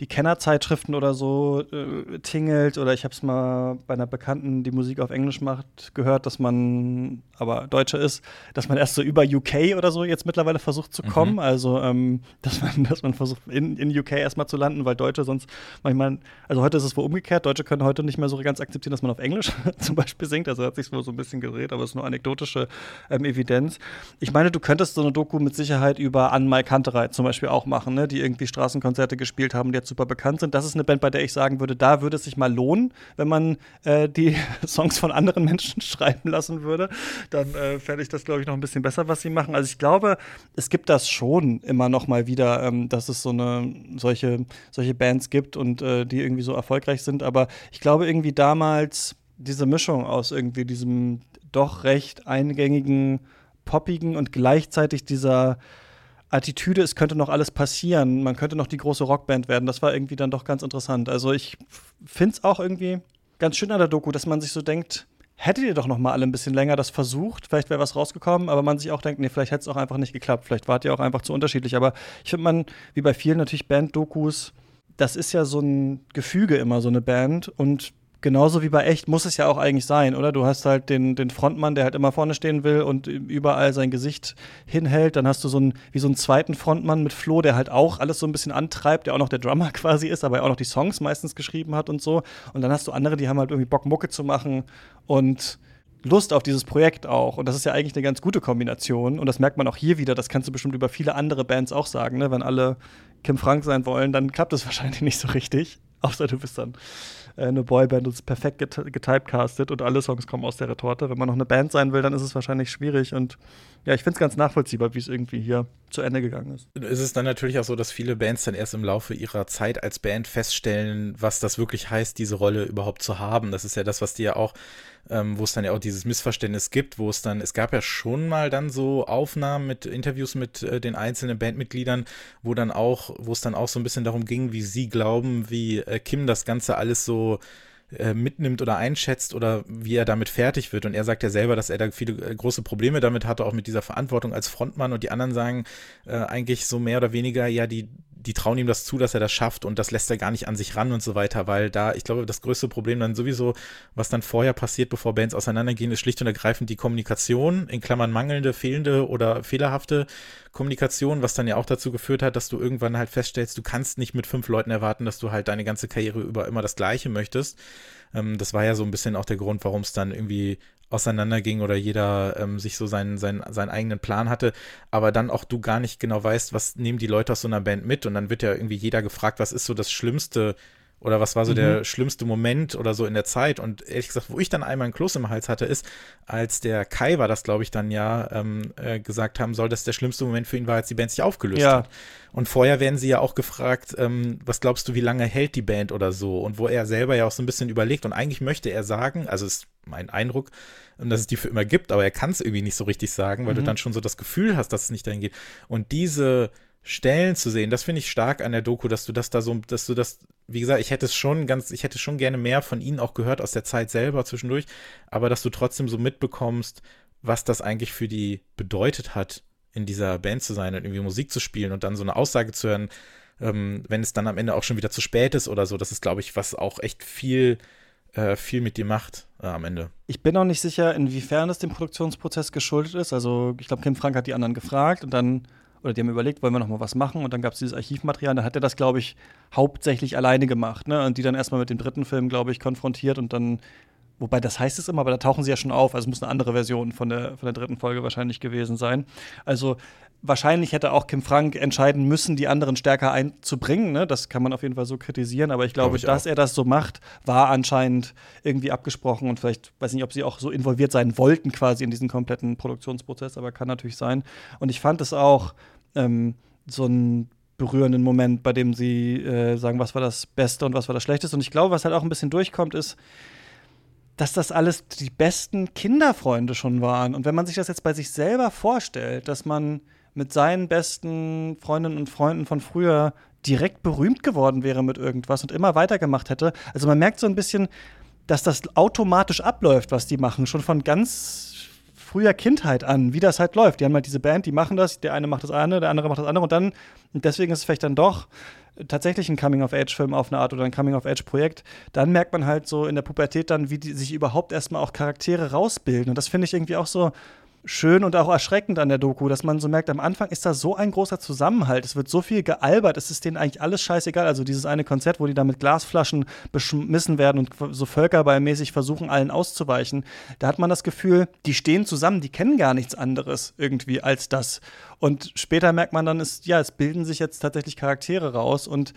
die Kennerzeitschriften oder so äh, tingelt. Oder ich habe es mal bei einer Bekannten, die Musik auf Englisch macht, gehört, dass man, aber Deutscher ist, dass man erst so über UK oder so jetzt mittlerweile versucht zu kommen. Mhm. Also, ähm, dass, man, dass man versucht, in, in UK erstmal zu landen, weil Deutsche sonst manchmal, also heute ist es wohl umgekehrt, Deutsche können heute nicht mehr so ganz akzeptieren, dass man auf Englisch zum Beispiel singt. Also hat sich wohl so ein bisschen gedreht, aber es ist nur anekdotische ähm, Evidenz. Ich meine, du könntest so eine Doku mit Sicherheit über Anmal Kantereit zum Beispiel auch machen, ne? die irgendwie Straßenkonzerte gespielt haben, die jetzt super bekannt sind. Das ist eine Band, bei der ich sagen würde, da würde es sich mal lohnen, wenn man äh, die Songs von anderen Menschen schreiben lassen würde. Dann äh, fände ich das, glaube ich, noch ein bisschen besser, was sie machen. Also ich glaube, es gibt das schon immer noch mal wieder, ähm, dass es so eine solche, solche Bands gibt und äh, die irgendwie so erfolgreich sind. Aber ich glaube irgendwie damals diese Mischung aus irgendwie diesem doch recht eingängigen, poppigen und gleichzeitig dieser Attitüde, es könnte noch alles passieren, man könnte noch die große Rockband werden. Das war irgendwie dann doch ganz interessant. Also ich finde es auch irgendwie ganz schön an der Doku, dass man sich so denkt, hättet ihr doch noch mal alle ein bisschen länger das versucht, vielleicht wäre was rausgekommen, aber man sich auch denkt, nee, vielleicht hätte es auch einfach nicht geklappt, vielleicht wart ihr auch einfach zu unterschiedlich. Aber ich finde man, wie bei vielen natürlich Band-Dokus, das ist ja so ein Gefüge immer, so eine Band und genauso wie bei echt muss es ja auch eigentlich sein, oder? Du hast halt den, den Frontmann, der halt immer vorne stehen will und überall sein Gesicht hinhält. Dann hast du so einen, wie so einen zweiten Frontmann mit Flo, der halt auch alles so ein bisschen antreibt, der auch noch der Drummer quasi ist, aber auch noch die Songs meistens geschrieben hat und so. Und dann hast du andere, die haben halt irgendwie Bock, Mucke zu machen und Lust auf dieses Projekt auch. Und das ist ja eigentlich eine ganz gute Kombination. Und das merkt man auch hier wieder. Das kannst du bestimmt über viele andere Bands auch sagen. Ne? Wenn alle Kim Frank sein wollen, dann klappt es wahrscheinlich nicht so richtig. Außer du bist dann eine Boyband ist perfekt get getypecastet und alle Songs kommen aus der Retorte. Wenn man noch eine Band sein will, dann ist es wahrscheinlich schwierig. Und ja, ich finde es ganz nachvollziehbar, wie es irgendwie hier zu Ende gegangen ist. Ist es dann natürlich auch so, dass viele Bands dann erst im Laufe ihrer Zeit als Band feststellen, was das wirklich heißt, diese Rolle überhaupt zu haben. Das ist ja das, was dir ja auch ähm, wo es dann ja auch dieses Missverständnis gibt, wo es dann, es gab ja schon mal dann so Aufnahmen mit Interviews mit äh, den einzelnen Bandmitgliedern, wo dann auch, wo es dann auch so ein bisschen darum ging, wie sie glauben, wie äh, Kim das Ganze alles so äh, mitnimmt oder einschätzt oder wie er damit fertig wird. Und er sagt ja selber, dass er da viele äh, große Probleme damit hatte, auch mit dieser Verantwortung als Frontmann. Und die anderen sagen äh, eigentlich so mehr oder weniger, ja, die, die trauen ihm das zu, dass er das schafft und das lässt er gar nicht an sich ran und so weiter, weil da, ich glaube, das größte Problem dann sowieso, was dann vorher passiert, bevor Bands auseinandergehen, ist schlicht und ergreifend die Kommunikation, in Klammern mangelnde, fehlende oder fehlerhafte Kommunikation, was dann ja auch dazu geführt hat, dass du irgendwann halt feststellst, du kannst nicht mit fünf Leuten erwarten, dass du halt deine ganze Karriere über immer das Gleiche möchtest. Ähm, das war ja so ein bisschen auch der Grund, warum es dann irgendwie auseinanderging oder jeder ähm, sich so seinen, seinen, seinen eigenen Plan hatte, aber dann auch du gar nicht genau weißt, was nehmen die Leute aus so einer Band mit? Und dann wird ja irgendwie jeder gefragt, was ist so das Schlimmste oder was war so mhm. der schlimmste Moment oder so in der Zeit? Und ehrlich gesagt, wo ich dann einmal einen Kloß im Hals hatte, ist, als der Kai war das, glaube ich, dann ja ähm, äh, gesagt haben soll, dass der schlimmste Moment für ihn war, als die Band sich aufgelöst ja. hat. Und vorher werden sie ja auch gefragt, ähm, was glaubst du, wie lange hält die Band oder so? Und wo er selber ja auch so ein bisschen überlegt. Und eigentlich möchte er sagen, also ist mein Eindruck, ähm, dass es die für immer gibt, aber er kann es irgendwie nicht so richtig sagen, weil mhm. du dann schon so das Gefühl hast, dass es nicht dahin geht. Und diese Stellen zu sehen. Das finde ich stark an der Doku, dass du das da so, dass du das, wie gesagt, ich hätte es schon ganz, ich hätte schon gerne mehr von ihnen auch gehört aus der Zeit selber zwischendurch, aber dass du trotzdem so mitbekommst, was das eigentlich für die bedeutet hat, in dieser Band zu sein und irgendwie Musik zu spielen und dann so eine Aussage zu hören, ähm, wenn es dann am Ende auch schon wieder zu spät ist oder so. Das ist, glaube ich, was auch echt viel, äh, viel mit dir macht äh, am Ende. Ich bin auch nicht sicher, inwiefern es dem Produktionsprozess geschuldet ist. Also ich glaube, Kim Frank hat die anderen gefragt und dann oder die haben überlegt, wollen wir noch mal was machen und dann gab es dieses Archivmaterial, dann hat er das, glaube ich, hauptsächlich alleine gemacht, ne? Und die dann erstmal mit dem dritten Film, glaube ich, konfrontiert und dann Wobei das heißt es immer, aber da tauchen sie ja schon auf. Also es muss eine andere Version von der, von der dritten Folge wahrscheinlich gewesen sein. Also wahrscheinlich hätte auch Kim Frank entscheiden müssen, die anderen stärker einzubringen. Ne? Das kann man auf jeden Fall so kritisieren. Aber ich glaube, glaube ich dass auch. er das so macht, war anscheinend irgendwie abgesprochen und vielleicht, weiß nicht, ob sie auch so involviert sein wollten quasi in diesen kompletten Produktionsprozess, aber kann natürlich sein. Und ich fand es auch ähm, so einen berührenden Moment, bei dem sie äh, sagen, was war das Beste und was war das Schlechteste. Und ich glaube, was halt auch ein bisschen durchkommt, ist, dass das alles die besten Kinderfreunde schon waren. Und wenn man sich das jetzt bei sich selber vorstellt, dass man mit seinen besten Freundinnen und Freunden von früher direkt berühmt geworden wäre mit irgendwas und immer weitergemacht hätte. Also man merkt so ein bisschen, dass das automatisch abläuft, was die machen, schon von ganz früher Kindheit an, wie das halt läuft. Die haben halt diese Band, die machen das, der eine macht das eine, der andere macht das andere und dann, deswegen ist es vielleicht dann doch tatsächlich ein Coming-of-Age-Film auf eine Art oder ein Coming-of-Age-Projekt, dann merkt man halt so in der Pubertät dann, wie die sich überhaupt erstmal auch Charaktere rausbilden. Und das finde ich irgendwie auch so, schön und auch erschreckend an der Doku, dass man so merkt, am Anfang ist da so ein großer Zusammenhalt. Es wird so viel gealbert, es ist denen eigentlich alles scheißegal. Also dieses eine Konzert, wo die da mit Glasflaschen beschmissen werden und so völkerballmäßig versuchen, allen auszuweichen, da hat man das Gefühl, die stehen zusammen, die kennen gar nichts anderes irgendwie als das. Und später merkt man dann, ist, ja, es bilden sich jetzt tatsächlich Charaktere raus und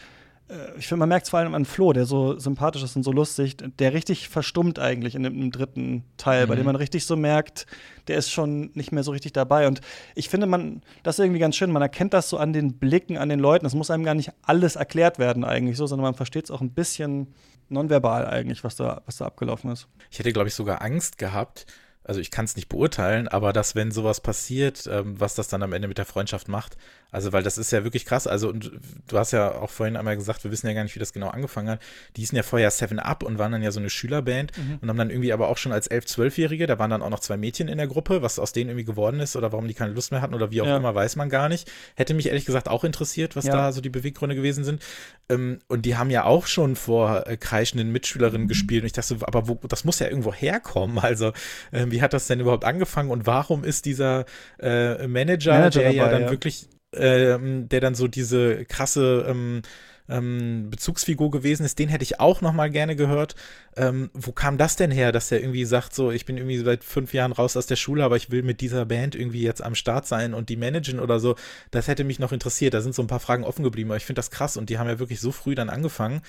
ich finde, man merkt es vor allem an Flo, der so sympathisch ist und so lustig, der richtig verstummt eigentlich in dem, dritten Teil, mhm. bei dem mhm. man richtig so merkt, der ist schon nicht mehr so richtig dabei. Und ich finde, man, das ist irgendwie ganz schön, man erkennt das so an den Blicken, an den Leuten. Es muss einem gar nicht alles erklärt werden eigentlich so, sondern man versteht es auch ein bisschen nonverbal eigentlich, was da, was da abgelaufen ist. Ich hätte, glaube ich, sogar Angst gehabt, also ich kann es nicht beurteilen, aber dass, wenn sowas passiert, ähm, was das dann am Ende mit der Freundschaft macht, also, weil das ist ja wirklich krass. Also, und du hast ja auch vorhin einmal gesagt, wir wissen ja gar nicht, wie das genau angefangen hat. Die hießen ja vorher Seven Up und waren dann ja so eine Schülerband mhm. und haben dann irgendwie aber auch schon als elf, zwölfjährige, da waren dann auch noch zwei Mädchen in der Gruppe, was aus denen irgendwie geworden ist oder warum die keine Lust mehr hatten oder wie auch ja. immer, weiß man gar nicht. Hätte mich ehrlich gesagt auch interessiert, was ja. da so die Beweggründe gewesen sind. Ähm, und die haben ja auch schon vor äh, kreischenden Mitschülerinnen mhm. gespielt und ich dachte aber wo, das muss ja irgendwo herkommen. Also, äh, wie hat das denn überhaupt angefangen und warum ist dieser äh, Manager, Manager, der dabei, ja dann ja. wirklich ähm, der dann so diese krasse ähm, ähm, Bezugsfigur gewesen ist, den hätte ich auch noch mal gerne gehört. Ähm, wo kam das denn her, dass er irgendwie sagt, so, ich bin irgendwie seit fünf Jahren raus aus der Schule, aber ich will mit dieser Band irgendwie jetzt am Start sein und die managen oder so. Das hätte mich noch interessiert. Da sind so ein paar Fragen offen geblieben, aber ich finde das krass und die haben ja wirklich so früh dann angefangen.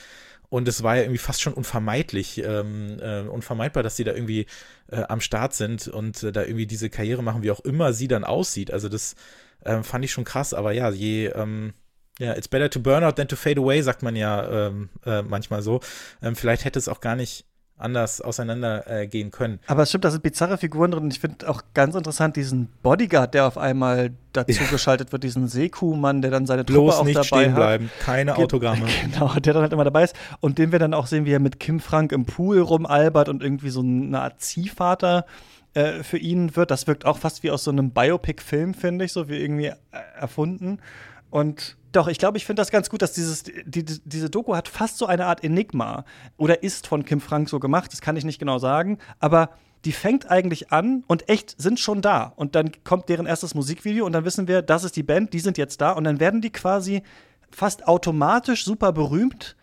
Und es war ja irgendwie fast schon unvermeidlich, ähm, äh, unvermeidbar, dass sie da irgendwie äh, am Start sind und äh, da irgendwie diese Karriere machen, wie auch immer sie dann aussieht. Also das ähm, fand ich schon krass, aber ja, je, ähm, ja, it's better to burn out than to fade away, sagt man ja ähm, äh, manchmal so. Ähm, vielleicht hätte es auch gar nicht anders auseinandergehen äh, können. Aber es stimmt, da sind bizarre Figuren drin. Ich finde auch ganz interessant diesen Bodyguard, der auf einmal dazu geschaltet wird, diesen Seekuh-Mann, der dann seine Bloß Truppe auch nicht dabei stehen hat. bleiben, keine Ge Autogramme. Genau, der dann halt immer dabei ist. Und den wir dann auch sehen, wie er mit Kim Frank im Pool rumalbert und irgendwie so eine Art Ziehvater äh, für ihn wird. Das wirkt auch fast wie aus so einem Biopic-Film, finde ich, so wie irgendwie äh, erfunden. Und doch, ich glaube, ich finde das ganz gut, dass dieses, die, diese Doku hat fast so eine Art Enigma oder ist von Kim Frank so gemacht, das kann ich nicht genau sagen, aber die fängt eigentlich an und echt sind schon da. Und dann kommt deren erstes Musikvideo und dann wissen wir, das ist die Band, die sind jetzt da und dann werden die quasi fast automatisch super berühmt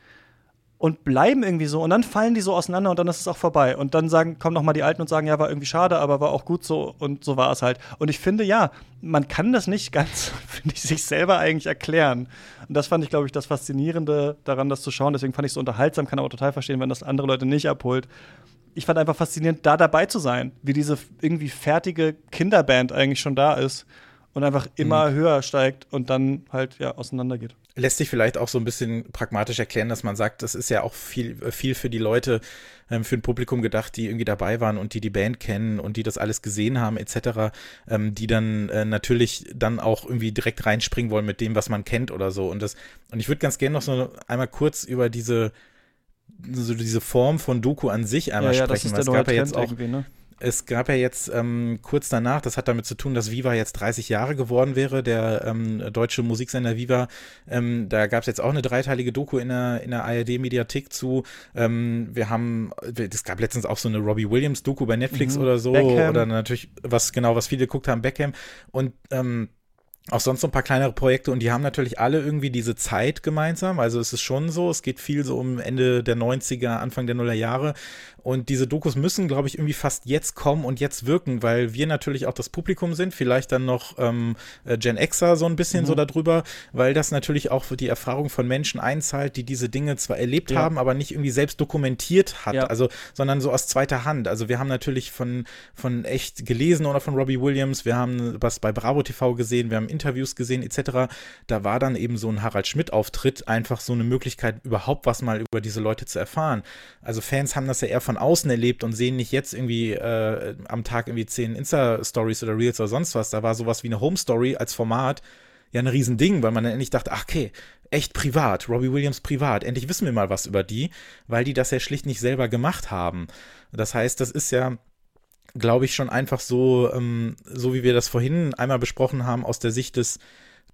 und bleiben irgendwie so. Und dann fallen die so auseinander und dann ist es auch vorbei. Und dann sagen kommen noch mal die alten und sagen ja war irgendwie schade aber war auch gut so. Und so war es halt. Und ich finde ja man kann das nicht ganz finde ich sich selber eigentlich erklären. Und das fand ich glaube ich das faszinierende daran das zu schauen. Deswegen fand ich es so unterhaltsam kann aber total verstehen wenn das andere Leute nicht abholt. Ich fand einfach faszinierend da dabei zu sein wie diese irgendwie fertige Kinderband eigentlich schon da ist und einfach immer mhm. höher steigt und dann halt ja auseinandergeht lässt sich vielleicht auch so ein bisschen pragmatisch erklären, dass man sagt, das ist ja auch viel, viel für die Leute, ähm, für ein Publikum gedacht, die irgendwie dabei waren und die die Band kennen und die das alles gesehen haben, etc., ähm, die dann äh, natürlich dann auch irgendwie direkt reinspringen wollen mit dem, was man kennt oder so. Und das, und ich würde ganz gerne noch so einmal kurz über diese, so diese Form von Doku an sich einmal ja, ja, sprechen, weil es gab ja jetzt auch. Ne? Es gab ja jetzt ähm, kurz danach, das hat damit zu tun, dass Viva jetzt 30 Jahre geworden wäre, der ähm, deutsche Musiksender Viva. Ähm, da gab es jetzt auch eine dreiteilige Doku in der, in der ARD-Mediathek zu. Ähm, wir haben, es gab letztens auch so eine Robbie Williams-Doku bei Netflix mhm. oder so. Beckham. Oder natürlich, was genau, was viele geguckt haben, Beckham. Und ähm, auch sonst so ein paar kleinere Projekte und die haben natürlich alle irgendwie diese Zeit gemeinsam. Also es ist schon so, es geht viel so um Ende der 90er, Anfang der Nuller Jahre und diese Dokus müssen, glaube ich, irgendwie fast jetzt kommen und jetzt wirken, weil wir natürlich auch das Publikum sind, vielleicht dann noch ähm, äh, Gen Xer so ein bisschen mhm. so darüber, weil das natürlich auch für die Erfahrung von Menschen einzahlt, die diese Dinge zwar erlebt ja. haben, aber nicht irgendwie selbst dokumentiert hat, ja. also, sondern so aus zweiter Hand. Also wir haben natürlich von, von echt gelesen oder von Robbie Williams, wir haben was bei Bravo TV gesehen, wir haben Interviews gesehen, etc. Da war dann eben so ein Harald Schmidt-Auftritt einfach so eine Möglichkeit, überhaupt was mal über diese Leute zu erfahren. Also Fans haben das ja eher von von außen erlebt und sehen nicht jetzt irgendwie äh, am Tag irgendwie zehn Insta-Stories oder Reels oder sonst was. Da war sowas wie eine Home-Story als Format ja ein Riesending, weil man dann endlich dachte, ach okay, echt privat, Robbie Williams privat, endlich wissen wir mal was über die, weil die das ja schlicht nicht selber gemacht haben. Das heißt, das ist ja glaube ich, schon einfach so, ähm, so wie wir das vorhin einmal besprochen haben, aus der Sicht des,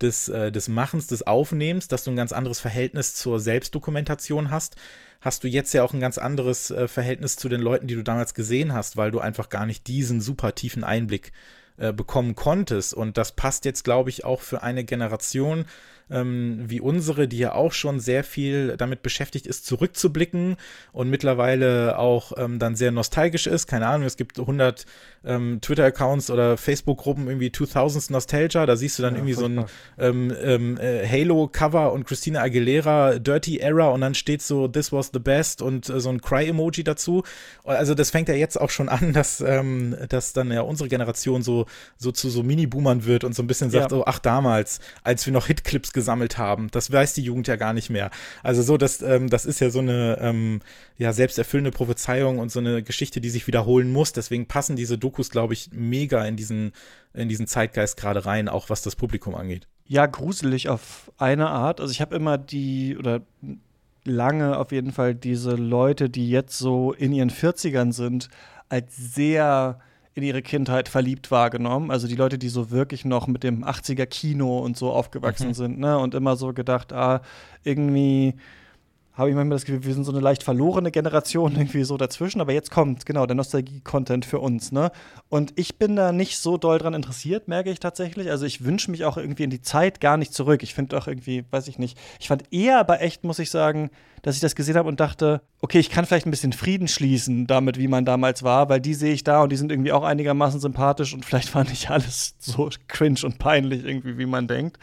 des, äh, des Machens, des Aufnehmens, dass du ein ganz anderes Verhältnis zur Selbstdokumentation hast hast du jetzt ja auch ein ganz anderes äh, Verhältnis zu den Leuten, die du damals gesehen hast, weil du einfach gar nicht diesen super tiefen Einblick äh, bekommen konntest. Und das passt jetzt, glaube ich, auch für eine Generation, ähm, wie unsere, die ja auch schon sehr viel damit beschäftigt ist, zurückzublicken und mittlerweile auch ähm, dann sehr nostalgisch ist. Keine Ahnung, es gibt 100 ähm, Twitter-Accounts oder Facebook-Gruppen irgendwie 2000s Nostalgia. Da siehst du dann ja, irgendwie so ein ähm, ähm, äh, Halo-Cover und Christina Aguilera Dirty Era und dann steht so This was the best und äh, so ein Cry-Emoji dazu. Also das fängt ja jetzt auch schon an, dass, ähm, dass dann ja unsere Generation so, so zu so Mini-Boomern wird und so ein bisschen sagt, ja. oh, ach damals, als wir noch Hitclips gesammelt haben. Das weiß die Jugend ja gar nicht mehr. Also so, das, ähm, das ist ja so eine ähm, ja, selbsterfüllende Prophezeiung und so eine Geschichte, die sich wiederholen muss. Deswegen passen diese Dokus, glaube ich, mega in diesen, in diesen Zeitgeist gerade rein, auch was das Publikum angeht. Ja, gruselig auf eine Art. Also ich habe immer die, oder lange auf jeden Fall diese Leute, die jetzt so in ihren 40ern sind, als sehr in ihre Kindheit verliebt wahrgenommen. Also die Leute, die so wirklich noch mit dem 80er Kino und so aufgewachsen mhm. sind, ne? Und immer so gedacht, ah, irgendwie habe ich manchmal das Gefühl, wir sind so eine leicht verlorene Generation irgendwie so dazwischen, aber jetzt kommt genau der Nostalgie-Content für uns, ne? Und ich bin da nicht so doll dran interessiert, merke ich tatsächlich. Also ich wünsche mich auch irgendwie in die Zeit gar nicht zurück. Ich finde auch irgendwie, weiß ich nicht. Ich fand eher aber echt, muss ich sagen, dass ich das gesehen habe und dachte, okay, ich kann vielleicht ein bisschen Frieden schließen damit, wie man damals war, weil die sehe ich da und die sind irgendwie auch einigermaßen sympathisch und vielleicht war nicht alles so cringe und peinlich irgendwie, wie man denkt.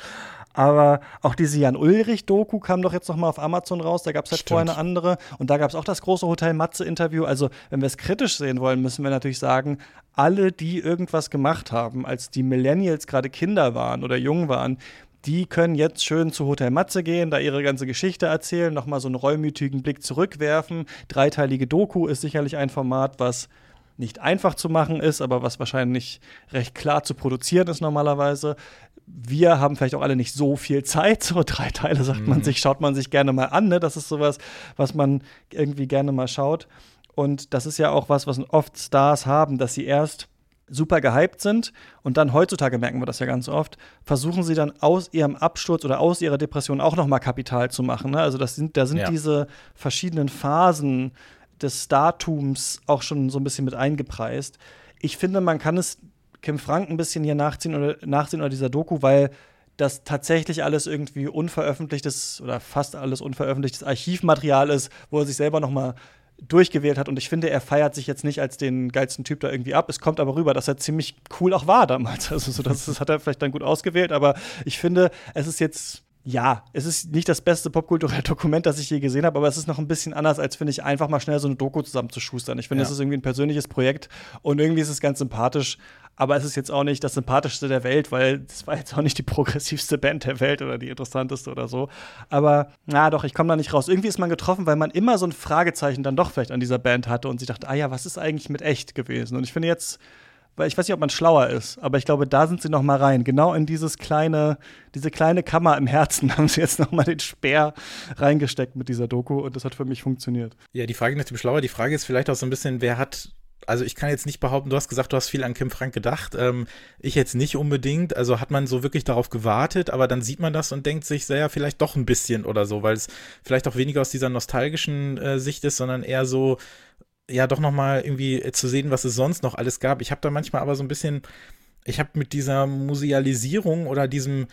Aber auch diese Jan Ulrich-Doku kam doch jetzt noch mal auf Amazon raus. Da gab es halt vorher eine andere. Und da gab es auch das große Hotel Matze-Interview. Also, wenn wir es kritisch sehen wollen, müssen wir natürlich sagen, alle, die irgendwas gemacht haben, als die Millennials gerade Kinder waren oder jung waren, die können jetzt schön zu Hotel Matze gehen, da ihre ganze Geschichte erzählen, nochmal so einen reumütigen Blick zurückwerfen. Dreiteilige Doku ist sicherlich ein Format, was nicht einfach zu machen ist, aber was wahrscheinlich recht klar zu produzieren ist normalerweise. Wir haben vielleicht auch alle nicht so viel Zeit. So drei Teile, sagt mhm. man sich, schaut man sich gerne mal an. Ne? Das ist sowas, was man irgendwie gerne mal schaut. Und das ist ja auch was, was oft Stars haben, dass sie erst super gehypt sind und dann heutzutage merken wir das ja ganz oft, versuchen sie dann aus ihrem Absturz oder aus ihrer Depression auch noch mal Kapital zu machen. Ne? Also das sind, da sind ja. diese verschiedenen Phasen des Startums auch schon so ein bisschen mit eingepreist. Ich finde, man kann es Kim Frank ein bisschen hier nachziehen oder nachsehen oder dieser Doku, weil das tatsächlich alles irgendwie unveröffentlichtes oder fast alles unveröffentlichtes Archivmaterial ist, wo er sich selber noch mal durchgewählt hat. Und ich finde, er feiert sich jetzt nicht als den geilsten Typ da irgendwie ab. Es kommt aber rüber, dass er ziemlich cool auch war damals. Also so, das, das hat er vielleicht dann gut ausgewählt. Aber ich finde, es ist jetzt ja, es ist nicht das beste popkulturelle Dokument, das ich je gesehen habe, aber es ist noch ein bisschen anders, als finde ich, einfach mal schnell so eine Doku zusammenzuschustern. Ich finde, es ja. ist irgendwie ein persönliches Projekt und irgendwie ist es ganz sympathisch, aber es ist jetzt auch nicht das sympathischste der Welt, weil es war jetzt auch nicht die progressivste Band der Welt oder die interessanteste oder so. Aber na doch, ich komme da nicht raus. Irgendwie ist man getroffen, weil man immer so ein Fragezeichen dann doch vielleicht an dieser Band hatte und sich dachte, ah ja, was ist eigentlich mit echt gewesen? Und ich finde jetzt weil ich weiß nicht, ob man schlauer ist, aber ich glaube, da sind sie noch mal rein. Genau in dieses kleine, diese kleine Kammer im Herzen haben sie jetzt noch mal den Speer reingesteckt mit dieser Doku und das hat für mich funktioniert. Ja, die Frage nach dem Schlauer, die Frage ist vielleicht auch so ein bisschen, wer hat also ich kann jetzt nicht behaupten, du hast gesagt, du hast viel an Kim Frank gedacht. Ähm, ich jetzt nicht unbedingt. Also hat man so wirklich darauf gewartet, aber dann sieht man das und denkt sich, ja, vielleicht doch ein bisschen oder so, weil es vielleicht auch weniger aus dieser nostalgischen äh, Sicht ist, sondern eher so, ja, doch nochmal irgendwie zu sehen, was es sonst noch alles gab. Ich habe da manchmal aber so ein bisschen, ich habe mit dieser Musealisierung oder diesem,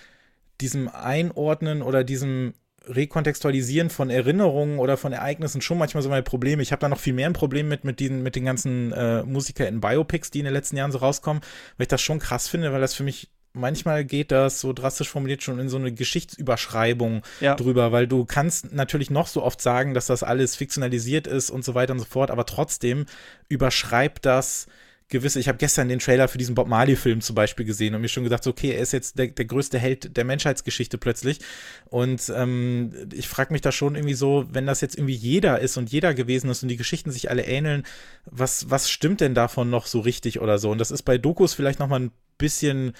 diesem Einordnen oder diesem Rekontextualisieren von Erinnerungen oder von Ereignissen schon manchmal so meine Probleme. Ich habe da noch viel mehr ein Problem mit, mit, den, mit den ganzen äh, Musiker in Biopics, die in den letzten Jahren so rauskommen, weil ich das schon krass finde, weil das für mich manchmal geht das so drastisch formuliert schon in so eine Geschichtsüberschreibung ja. drüber, weil du kannst natürlich noch so oft sagen, dass das alles fiktionalisiert ist und so weiter und so fort, aber trotzdem überschreibt das gewisse, ich habe gestern den Trailer für diesen Bob Marley-Film zum Beispiel gesehen und mir schon gedacht, okay, er ist jetzt der, der größte Held der Menschheitsgeschichte plötzlich. Und ähm, ich frage mich da schon irgendwie so, wenn das jetzt irgendwie jeder ist und jeder gewesen ist und die Geschichten sich alle ähneln, was, was stimmt denn davon noch so richtig oder so? Und das ist bei Dokus vielleicht noch mal ein bisschen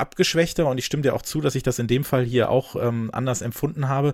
abgeschwächter und ich stimme dir auch zu, dass ich das in dem Fall hier auch ähm, anders empfunden habe.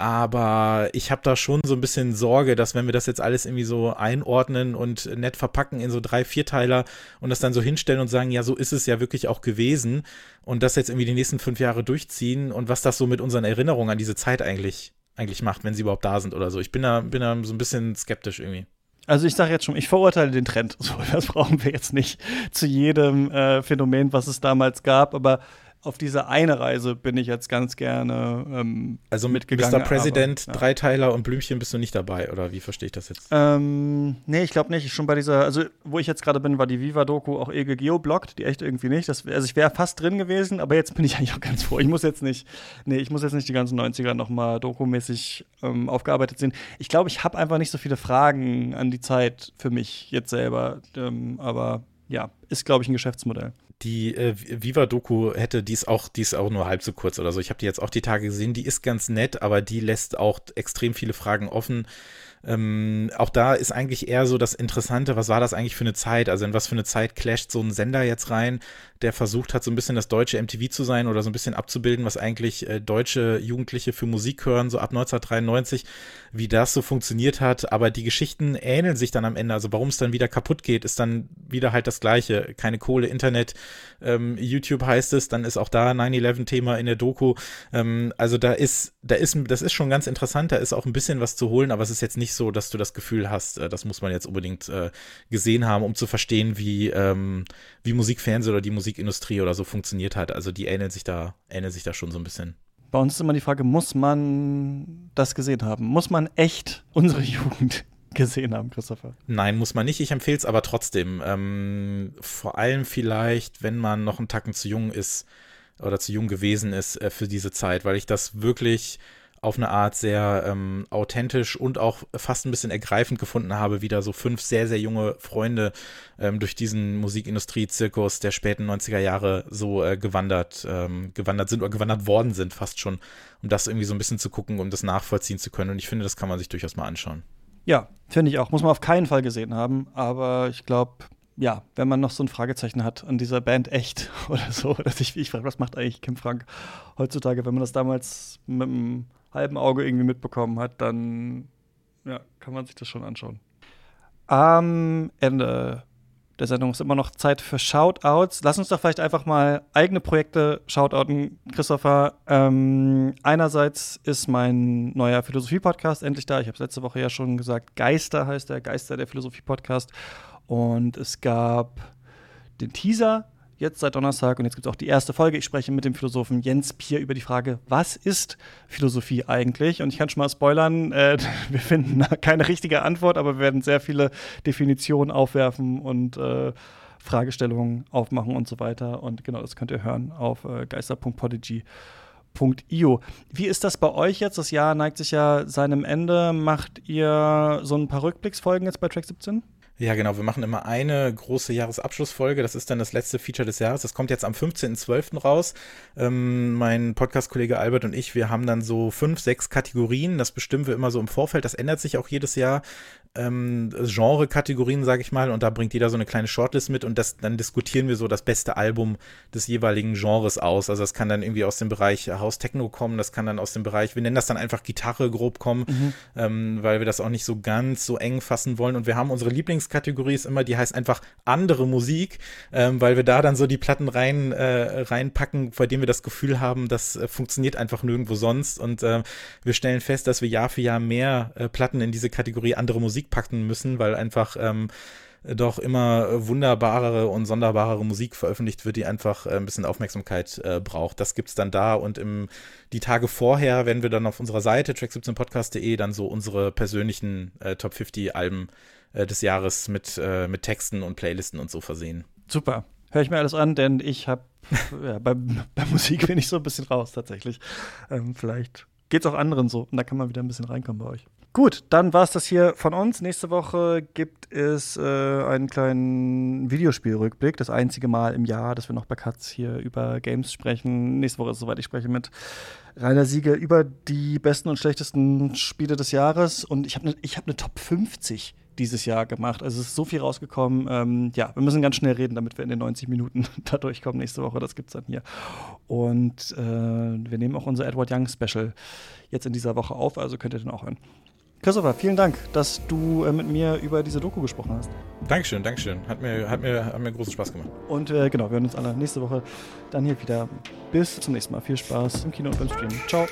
Aber ich habe da schon so ein bisschen Sorge, dass wenn wir das jetzt alles irgendwie so einordnen und nett verpacken in so drei, Vierteiler und das dann so hinstellen und sagen, ja, so ist es ja wirklich auch gewesen und das jetzt irgendwie die nächsten fünf Jahre durchziehen und was das so mit unseren Erinnerungen an diese Zeit eigentlich, eigentlich macht, wenn sie überhaupt da sind oder so. Ich bin da, bin da so ein bisschen skeptisch irgendwie. Also ich sage jetzt schon, ich verurteile den Trend. So, das brauchen wir jetzt nicht zu jedem äh, Phänomen, was es damals gab. Aber auf diese eine Reise bin ich jetzt ganz gerne ähm, also mitgegangen. Mr. President, aber, ja. Dreiteiler und Blümchen bist du nicht dabei, oder wie verstehe ich das jetzt? Ähm, nee, ich glaube nicht. Schon bei dieser, also wo ich jetzt gerade bin, war die Viva-Doku auch Ege geoblockt, die echt irgendwie nicht. Das, also ich wäre fast drin gewesen, aber jetzt bin ich eigentlich auch ganz froh. Ich muss jetzt nicht, nee, ich muss jetzt nicht die ganzen 90er nochmal dokumäßig ähm, aufgearbeitet sehen. Ich glaube, ich habe einfach nicht so viele Fragen an die Zeit für mich jetzt selber. Ähm, aber ja, ist, glaube ich, ein Geschäftsmodell die äh, Viva-Doku hätte, die ist auch, die ist auch nur halb so kurz oder so. Ich habe die jetzt auch die Tage gesehen, die ist ganz nett, aber die lässt auch extrem viele Fragen offen. Ähm, auch da ist eigentlich eher so das Interessante, was war das eigentlich für eine Zeit? Also in was für eine Zeit clasht so ein Sender jetzt rein, der versucht hat, so ein bisschen das deutsche MTV zu sein oder so ein bisschen abzubilden, was eigentlich äh, deutsche Jugendliche für Musik hören, so ab 1993, wie das so funktioniert hat. Aber die Geschichten ähneln sich dann am Ende. Also warum es dann wieder kaputt geht, ist dann wieder halt das Gleiche. Keine Kohle, Internet, ähm, YouTube heißt es, dann ist auch da 9-11-Thema in der Doku. Ähm, also da ist, da ist, das ist schon ganz interessant, da ist auch ein bisschen was zu holen, aber es ist jetzt nicht so, dass du das Gefühl hast, äh, das muss man jetzt unbedingt äh, gesehen haben, um zu verstehen, wie, ähm, wie Musikfernsehen oder die Musikindustrie oder so funktioniert hat. Also die ähneln sich da, ähneln sich da schon so ein bisschen. Bei uns ist immer die Frage, muss man das gesehen haben? Muss man echt unsere Jugend gesehen haben, Christopher? Nein, muss man nicht. Ich empfehle es aber trotzdem. Ähm, vor allem vielleicht, wenn man noch einen Tacken zu jung ist oder zu jung gewesen ist äh, für diese Zeit, weil ich das wirklich auf eine Art sehr ähm, authentisch und auch fast ein bisschen ergreifend gefunden habe, wieder so fünf sehr, sehr junge Freunde ähm, durch diesen Musikindustrie-Zirkus der späten 90er Jahre so äh, gewandert, ähm, gewandert sind oder gewandert worden sind, fast schon, um das irgendwie so ein bisschen zu gucken, um das nachvollziehen zu können. Und ich finde, das kann man sich durchaus mal anschauen. Ja, finde ich auch. Muss man auf keinen Fall gesehen haben, aber ich glaube, ja, wenn man noch so ein Fragezeichen hat an dieser Band echt oder so, dass ich, ich frage, was macht eigentlich Kim Frank heutzutage, wenn man das damals mit einem halben Auge irgendwie mitbekommen hat, dann ja, kann man sich das schon anschauen. Am Ende der Sendung ist immer noch Zeit für Shoutouts. Lass uns doch vielleicht einfach mal eigene Projekte shoutouten, Christopher. Ähm, einerseits ist mein neuer Philosophie-Podcast endlich da. Ich habe es letzte Woche ja schon gesagt. Geister heißt der, Geister der Philosophie-Podcast. Und es gab den Teaser jetzt seit Donnerstag und jetzt gibt es auch die erste Folge. Ich spreche mit dem Philosophen Jens Pier über die Frage, was ist Philosophie eigentlich? Und ich kann schon mal spoilern, äh, wir finden keine richtige Antwort, aber wir werden sehr viele Definitionen aufwerfen und äh, Fragestellungen aufmachen und so weiter. Und genau, das könnt ihr hören auf äh, geister.podigy.io. Wie ist das bei euch jetzt? Das Jahr neigt sich ja seinem Ende. Macht ihr so ein paar Rückblicksfolgen jetzt bei Track 17? Ja, genau. Wir machen immer eine große Jahresabschlussfolge. Das ist dann das letzte Feature des Jahres. Das kommt jetzt am 15.12. raus. Ähm, mein Podcast-Kollege Albert und ich, wir haben dann so fünf, sechs Kategorien. Das bestimmen wir immer so im Vorfeld. Das ändert sich auch jedes Jahr ähm, Genre-Kategorien, sage ich mal, und da bringt jeder so eine kleine Shortlist mit und das, dann diskutieren wir so das beste Album des jeweiligen Genres aus. Also das kann dann irgendwie aus dem Bereich House Techno kommen, das kann dann aus dem Bereich, wir nennen das dann einfach Gitarre grob kommen, mhm. ähm, weil wir das auch nicht so ganz so eng fassen wollen. Und wir haben unsere Lieblingskategorie ist immer, die heißt einfach andere Musik, ähm, weil wir da dann so die Platten rein äh, reinpacken, bei denen wir das Gefühl haben, das äh, funktioniert einfach nirgendwo sonst. Und äh, wir stellen fest, dass wir Jahr für Jahr mehr äh, Platten in diese Kategorie andere Musik Musik packen müssen, weil einfach ähm, doch immer wunderbarere und sonderbarere Musik veröffentlicht wird, die einfach äh, ein bisschen Aufmerksamkeit äh, braucht. Das gibt es dann da und im, die Tage vorher werden wir dann auf unserer Seite track17podcast.de dann so unsere persönlichen äh, Top 50 Alben äh, des Jahres mit, äh, mit Texten und Playlisten und so versehen. Super. Höre ich mir alles an, denn ich habe ja, bei, bei, Musik bin ich so ein bisschen raus tatsächlich. Ähm, vielleicht geht es auch anderen so und da kann man wieder ein bisschen reinkommen bei euch. Gut, dann war es das hier von uns. Nächste Woche gibt es äh, einen kleinen Videospielrückblick. Das einzige Mal im Jahr, dass wir noch bei Katz hier über Games sprechen. Nächste Woche ist es soweit. Ich spreche mit Rainer Siegel über die besten und schlechtesten Spiele des Jahres. Und ich habe eine hab ne Top 50 dieses Jahr gemacht. Also es ist so viel rausgekommen. Ähm, ja, wir müssen ganz schnell reden, damit wir in den 90 Minuten da durchkommen nächste Woche. Das gibt es dann hier. Und äh, wir nehmen auch unser Edward Young Special jetzt in dieser Woche auf, also könnt ihr den auch hören. Christopher, vielen Dank, dass du äh, mit mir über diese Doku gesprochen hast. Dankeschön, Dankeschön. Hat mir, hat mir, hat mir großen Spaß gemacht. Und äh, genau, wir hören uns alle nächste Woche dann hier wieder. Bis zum nächsten Mal. Viel Spaß im Kino und beim Stream. Ciao.